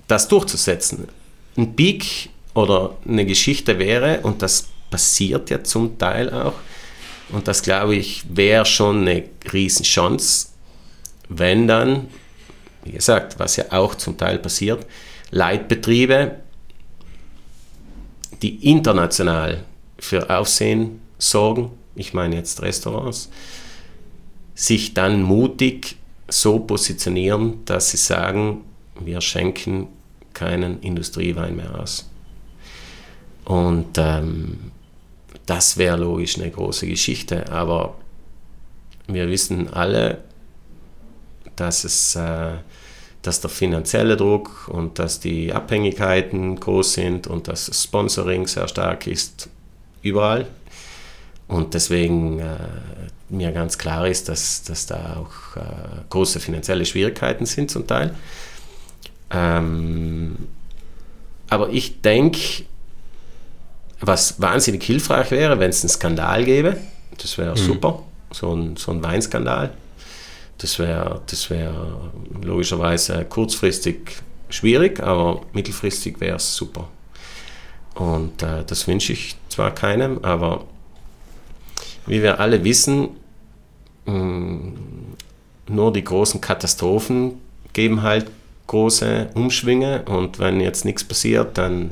das durchzusetzen. Ein Peak oder eine Geschichte wäre, und das passiert ja zum Teil auch, und das glaube ich wäre schon eine Riesenchance, wenn dann, wie gesagt, was ja auch zum Teil passiert, Leitbetriebe, die international für Aufsehen sorgen, ich meine jetzt Restaurants, sich dann mutig so positionieren, dass sie sagen, wir schenken keinen Industriewein mehr aus. Und ähm, das wäre logisch eine große Geschichte, aber wir wissen alle, dass, es, äh, dass der finanzielle Druck und dass die Abhängigkeiten groß sind und dass das Sponsoring sehr stark ist, überall. Und deswegen äh, mir ganz klar ist, dass, dass da auch äh, große finanzielle Schwierigkeiten sind zum Teil. Ähm, aber ich denke, was wahnsinnig hilfreich wäre, wenn es einen Skandal gäbe, das wäre mhm. super, so ein, so ein Weinskandal. Das wäre das wär logischerweise kurzfristig schwierig, aber mittelfristig wäre es super. Und äh, das wünsche ich zwar keinem, aber wie wir alle wissen, mh, mm, nur die großen Katastrophen geben halt große Umschwünge und wenn jetzt nichts passiert, dann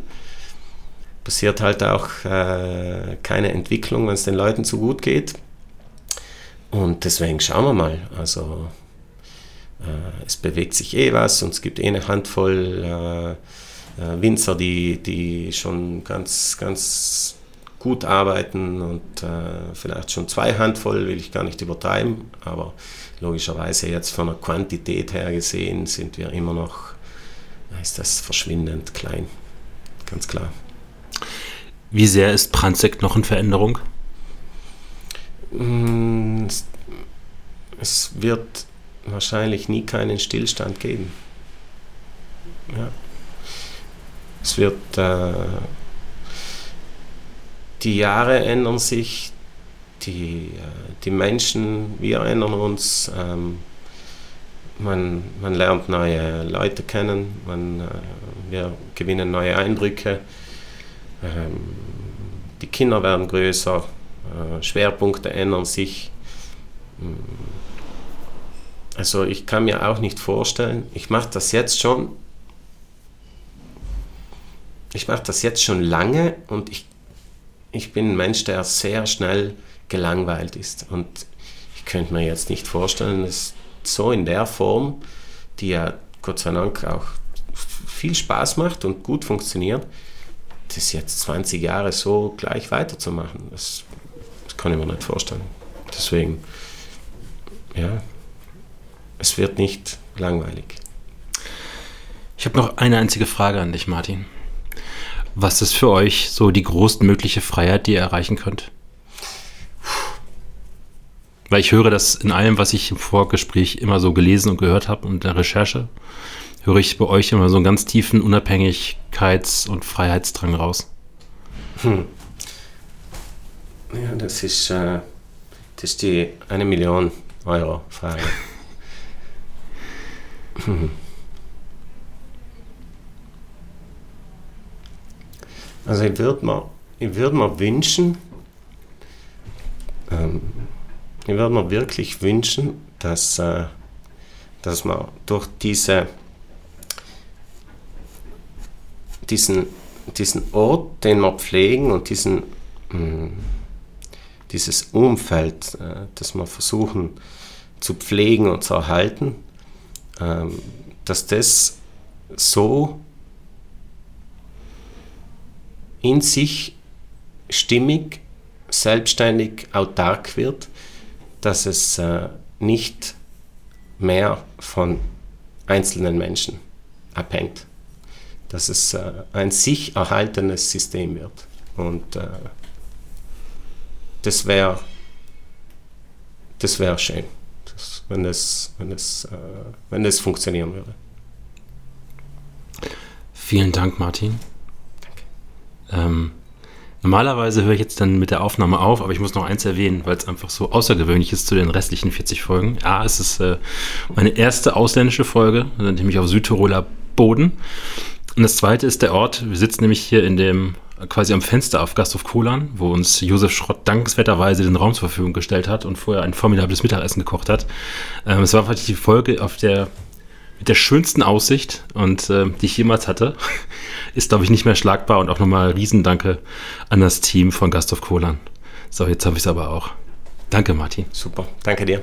passiert halt auch äh, keine Entwicklung, wenn es den Leuten zu gut geht. Und deswegen schauen wir mal. Also äh, es bewegt sich eh was und es gibt eh eine Handvoll äh, äh Winzer, die, die schon ganz, ganz gut arbeiten und äh, vielleicht schon zwei Handvoll, will ich gar nicht übertreiben, aber logischerweise jetzt von der Quantität her gesehen sind wir immer noch, ist das verschwindend klein, ganz klar. Wie sehr ist Pranzek noch in Veränderung? Mm, es wird wahrscheinlich nie keinen Stillstand geben. Ja. Es wird äh, die Jahre ändern sich, die, äh, die Menschen, wir ändern uns, ähm, man, man lernt neue Leute kennen, man, äh, wir gewinnen neue Eindrücke, die Kinder werden größer, äh, Schwerpunkte ändern sich. Mm. Also ich kann mir auch nicht vorstellen, ich mache das jetzt schon, ich mache das jetzt schon lange und ich ich bin ein Mensch, der sehr schnell gelangweilt ist. Und ich könnte mir jetzt nicht vorstellen, dass so in der Form, die ja Gott sei Dank auch viel Spaß macht und gut funktioniert, das jetzt 20 Jahre so gleich weiterzumachen, das, das kann ich mir nicht vorstellen. Deswegen, ja, es wird nicht langweilig. Ich habe noch eine einzige Frage an dich, Martin. Was ist für euch so die größtmögliche Freiheit, die ihr erreichen könnt? Weil ich höre das in allem, was ich im Vorgespräch immer so gelesen und gehört habe und in der Recherche, höre ich bei euch immer so einen ganz tiefen Unabhängigkeits- und Freiheitsdrang raus. Hm. Ja, das ist, äh, das ist die eine Million Euro Frage. hm. Also ich würde mir, würd mir wünschen, ähm, ich würde mir wirklich wünschen, dass, äh, dass man durch diese, diesen, diesen Ort, den wir pflegen und diesen, mm, dieses Umfeld, äh, das wir versuchen zu pflegen und zu erhalten, äh, dass das so in sich stimmig, selbstständig, autark wird, dass es äh, nicht mehr von einzelnen Menschen abhängt, dass es äh, ein sich erhaltenes System wird. Und äh, das wäre das wär schön, das, wenn, das, wenn, das, äh, wenn das funktionieren würde. Vielen Dank, Martin. Danke. Ähm, normalerweise höre ich jetzt dann mit der Aufnahme auf, aber ich muss noch eins erwähnen, weil es einfach so außergewöhnlich ist zu den restlichen 40 Folgen. Ja, es ist äh, meine erste ausländische Folge, nämlich auf Südtiroler Boden. Und das zweite ist der Ort. Wir sitzen nämlich hier in dem quasi am Fenster auf Gasthof Kolan, wo uns Josef Schrott dankenswerterweise den Raum zur Verfügung gestellt hat und vorher ein formidables Mittagessen gekocht hat. Ähm, es war wirklich die Folge auf der mit der schönsten Aussicht und äh, die ich jemals hatte. Ist, glaube ich, nicht mehr schlagbar und auch nochmal Riesendanke an das Team von Gasthof Kolan. So, jetzt habe ich es aber auch. Danke, Martin. Super, danke dir.